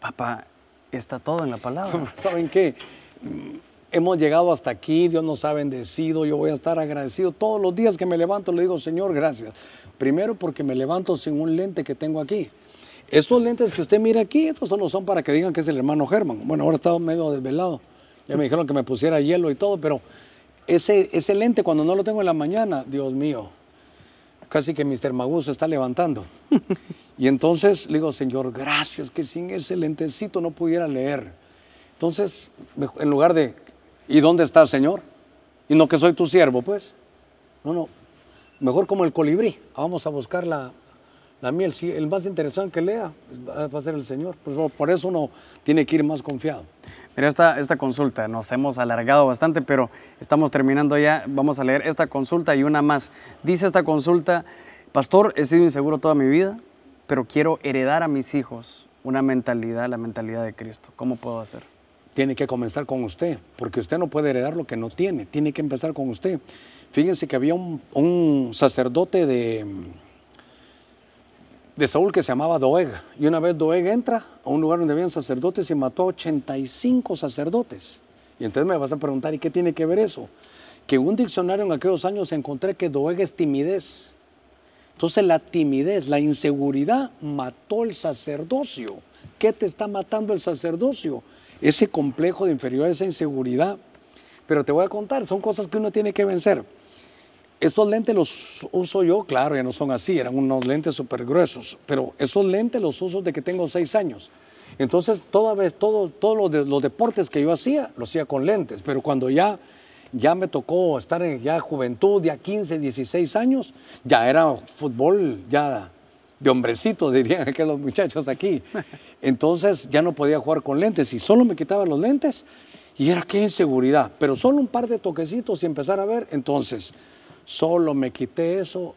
papá, está todo en la palabra. ¿Saben qué? Hemos llegado hasta aquí, Dios nos ha bendecido, yo voy a estar agradecido. Todos los días que me levanto le digo, Señor, gracias. Primero porque me levanto sin un lente que tengo aquí. Estos lentes que usted mira aquí, estos solo son para que digan que es el hermano Germán. Bueno, ahora estaba medio desvelado. Ya me dijeron que me pusiera hielo y todo, pero ese, ese lente cuando no lo tengo en la mañana, Dios mío, casi que Mr. Magus se está levantando. y entonces le digo, Señor, gracias que sin ese lentecito no pudiera leer. Entonces, en lugar de ¿Y dónde está el Señor? Y no que soy tu siervo, pues. No, no. Mejor como el colibrí. Vamos a buscar la, miel. Sí, el más interesante que lea va a ser el Señor. Pues, por eso uno tiene que ir más confiado. Mira, esta, esta consulta nos hemos alargado bastante, pero estamos terminando ya. Vamos a leer esta consulta y una más. Dice esta consulta, Pastor, he sido inseguro toda mi vida, pero quiero heredar a mis hijos una mentalidad, la mentalidad de Cristo. ¿Cómo puedo hacer? Tiene que comenzar con usted, porque usted no puede heredar lo que no tiene, tiene que empezar con usted. Fíjense que había un, sacerdote de, de Saúl que se llamaba Doeg, y una vez Doeg entra a un lugar donde habían sacerdotes y mató a 85 sacerdotes. Y entonces me vas a preguntar, ¿y qué tiene que ver eso? Que un diccionario en aquellos años encontré que Doeg es timidez. Entonces la timidez, la inseguridad mató el sacerdocio. ¿Qué te está matando el sacerdocio? Ese complejo de inferioridad, esa inseguridad. Pero te voy a contar, son cosas que uno tiene que vencer. Estos lentes los uso yo, claro, ya no son así, eran unos lentes súper gruesos, pero esos lentes los uso de que tengo seis años. Entonces, toda vez, todo, todos los, los deportes que yo hacía, los hacía con lentes, pero cuando ya, ya me tocó estar en ya juventud, ya 15, 16 años, ya era fútbol, ya de hombrecito, dirían que los muchachos aquí. Entonces ya no podía jugar con lentes y solo me quitaba los lentes Y era qué inseguridad, pero solo un par de toquecitos y empezar a ver, entonces, solo me quité eso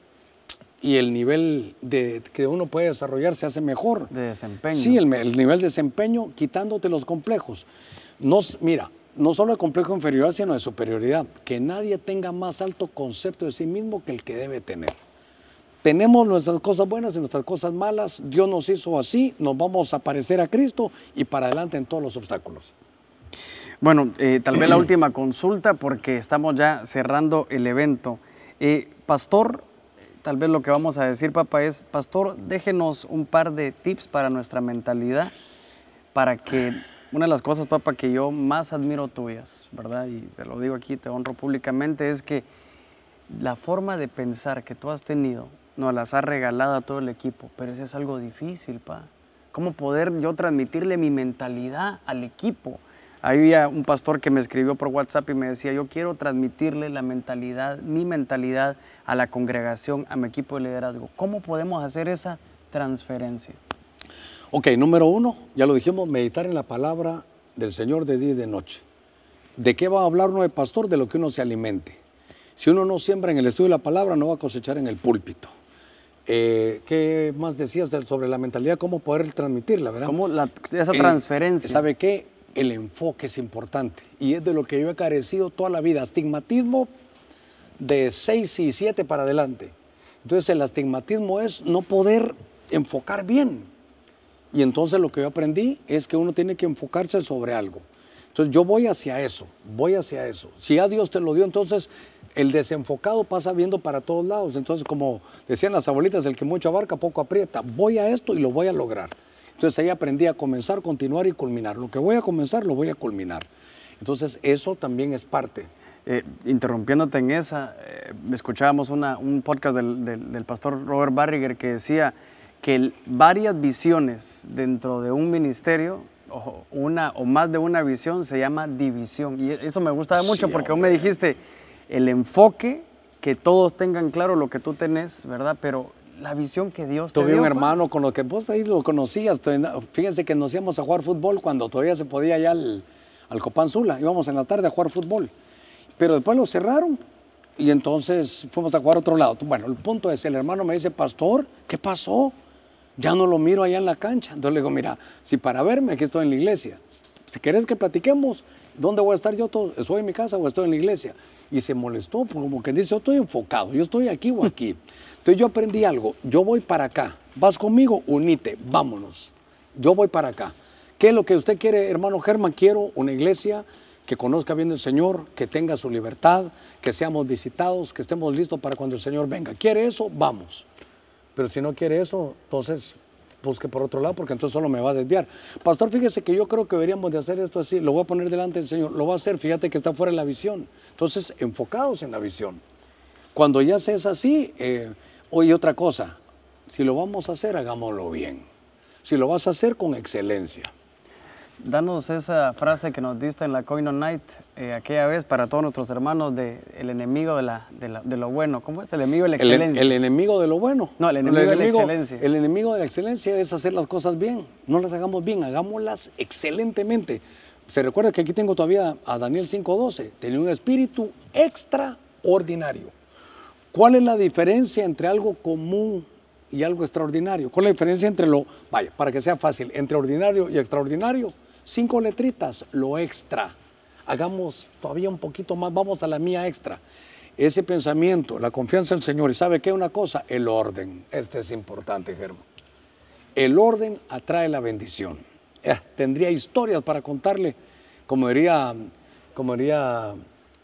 y el nivel de, que uno puede desarrollar se hace mejor. De desempeño. Sí, el, el nivel de desempeño quitándote los complejos. No, mira, no solo el complejo de inferioridad, sino de superioridad. Que nadie tenga más alto concepto de sí mismo que el que debe tener. Tenemos nuestras cosas buenas y nuestras cosas malas. Dios nos hizo así, nos vamos a parecer a Cristo y para adelante en todos los obstáculos. Bueno, eh, tal vez la última consulta porque estamos ya cerrando el evento. Eh, pastor, tal vez lo que vamos a decir, papá, es, pastor, déjenos un par de tips para nuestra mentalidad, para que una de las cosas, papá, que yo más admiro tuyas, ¿verdad? Y te lo digo aquí, te honro públicamente, es que la forma de pensar que tú has tenido nos las has regalado a todo el equipo, pero eso es algo difícil, pa. ¿Cómo poder yo transmitirle mi mentalidad al equipo? Había un pastor que me escribió por WhatsApp y me decía, yo quiero transmitirle la mentalidad, mi mentalidad a la congregación, a mi equipo de liderazgo. ¿Cómo podemos hacer esa transferencia? Ok, número uno, ya lo dijimos, meditar en la palabra del Señor de día y de noche. ¿De qué va a hablar uno de pastor? De lo que uno se alimente. Si uno no siembra en el estudio de la palabra, no va a cosechar en el púlpito. Eh, ¿Qué más decías sobre la mentalidad? ¿Cómo poder transmitirla? ¿verdad? ¿Cómo la, esa transferencia? ¿Sabe qué? El enfoque es importante y es de lo que yo he carecido toda la vida. Astigmatismo de 6 y 7 para adelante. Entonces el astigmatismo es no poder enfocar bien. Y entonces lo que yo aprendí es que uno tiene que enfocarse sobre algo. Entonces yo voy hacia eso, voy hacia eso. Si ya Dios te lo dio, entonces el desenfocado pasa viendo para todos lados. Entonces, como decían las abuelitas, el que mucho abarca, poco aprieta. Voy a esto y lo voy a lograr. Entonces ahí aprendí a comenzar, continuar y culminar. Lo que voy a comenzar, lo voy a culminar. Entonces eso también es parte. Eh, interrumpiéndote en esa, eh, escuchábamos una, un podcast del, del, del, pastor Robert Barriger que decía que el, varias visiones dentro de un ministerio, o una o más de una visión, se llama división. Y eso me gusta mucho Sí, porque vos hombre. me dijiste el enfoque, que todos tengan claro lo que tú tenés, ¿verdad? Pero la visión que Dios te Tuve dio. un hermano con lo que vos ahí lo conocías. Fíjense que nos íbamos a jugar fútbol cuando todavía se podía allá al, al Copanzula. Íbamos en la tarde a jugar fútbol. Pero después lo cerraron y entonces fuimos a jugar a otro lado. Bueno, el punto es, el hermano me dice, pastor, ¿qué pasó? Ya no lo miro allá en la cancha. Entonces le digo, mira, si para verme aquí estoy en la iglesia, si querés que platiquemos, ¿dónde voy a estar yo? Todo? ¿Estoy en mi casa o estoy en la iglesia? Y se molestó, porque como que dice, yo estoy enfocado, yo estoy aquí o aquí. Entonces yo aprendí algo, yo voy para acá, vas conmigo, unite, vámonos. Yo voy para acá. ¿Qué es lo que usted quiere, hermano Germán? Quiero una iglesia que conozca bien el Señor, que tenga su libertad, que seamos visitados, que estemos listos para cuando el Señor venga. ¿Quiere eso? Vamos. Pero si no quiere eso, entonces busque por otro lado, porque entonces solo me va a desviar. Pastor, fíjese que yo creo que deberíamos de hacer esto así, lo voy a poner delante del Señor, lo va a hacer, fíjate que está fuera de la visión. Entonces, enfocados en la visión. Cuando ya se es así, eh, oye otra cosa, si lo vamos a hacer, hagámoslo bien. Si lo vas a hacer con excelencia. Danos esa frase que nos diste en la Coino Night eh, aquella vez para todos nuestros hermanos de el enemigo de, la, de, la- de lo bueno. ¿Cómo es? El enemigo de la El, excelencia. el enemigo de lo bueno. No, el enemigo de la excelencia. El enemigo de la excelencia es hacer las cosas bien. No las hagamos bien, hagámoslas excelentemente. Se recuerda que aquí tengo todavía a Daniel 5.12. Tenía un espíritu extraordinario. ¿Cuál es la diferencia entre algo común y algo extraordinario? ¿Cuál es la diferencia entre lo, vaya, para que sea fácil, entre ordinario y extraordinario? Cinco letritas, lo extra. Hagamos todavía un poquito más, vamos a la mía extra. Ese pensamiento, la confianza en el Señor. ¿Y sabe qué? Una cosa, el orden. Este es importante, Germán. El orden atrae la bendición. Tendría historias para contarle, como diría, como diría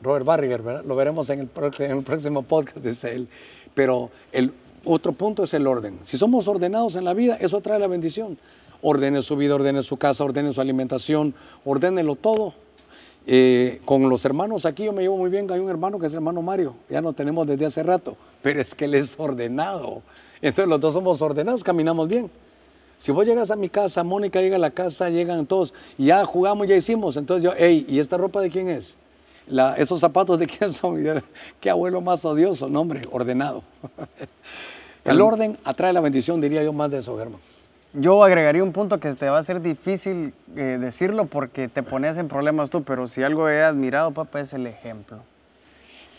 Robert Barriger. Lo veremos en el, en el próximo podcast, dice él. Pero el otro punto es el orden. Si somos ordenados en la vida, eso atrae la bendición. Ordene su vida, ordene su casa, ordene su alimentación, ordénelo todo. Eh, con los hermanos aquí yo me llevo muy bien, hay un hermano que es el hermano Mario, ya lo tenemos desde hace rato, pero es que él es ordenado. Entonces los dos somos ordenados, caminamos bien. Si vos llegas a mi casa, Mónica llega a la casa, llegan todos, ya jugamos, ya hicimos. Entonces yo, hey, ¿y esta ropa de quién es? La- ¿Esos zapatos de quién son? Qué abuelo más odioso, no hombre, ordenado. El orden atrae la bendición, diría yo más de eso, Germán. Yo agregaría un punto que te va a ser difícil eh, decirlo porque te pones en problemas tú, pero si algo he admirado, papá, es el ejemplo.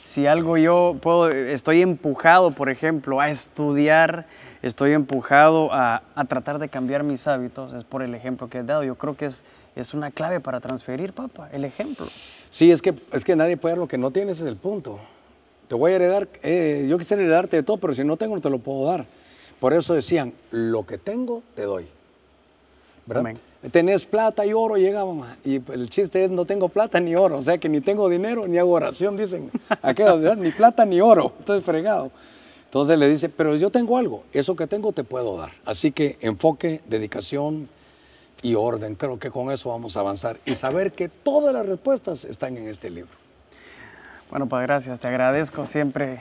Si algo yo puedo, estoy empujado, por ejemplo, a estudiar, estoy empujado a, a tratar de cambiar mis hábitos, es por el ejemplo que he dado. Yo creo que es, es una clave para transferir, papá, el ejemplo. Sí, es que, es que nadie puede dar lo que no tiene, ese es el punto. Te voy a heredar, eh, yo quisiera heredarte de todo, pero si no tengo, no te lo puedo dar. Por eso decían, lo que tengo, te doy. ¿Verdad? Amén. Tenés plata y oro, llega mamá. Y el chiste es, no tengo plata ni oro. O sea que ni tengo dinero, ni hago oración, dicen. Ni plata ni oro. Estoy fregado. Entonces le dice, pero yo tengo algo. Eso que tengo te puedo dar. Así que enfoque, dedicación y orden. Creo que con eso vamos a avanzar. Y saber que todas las respuestas están en este libro. Bueno, pues gracias, te agradezco siempre.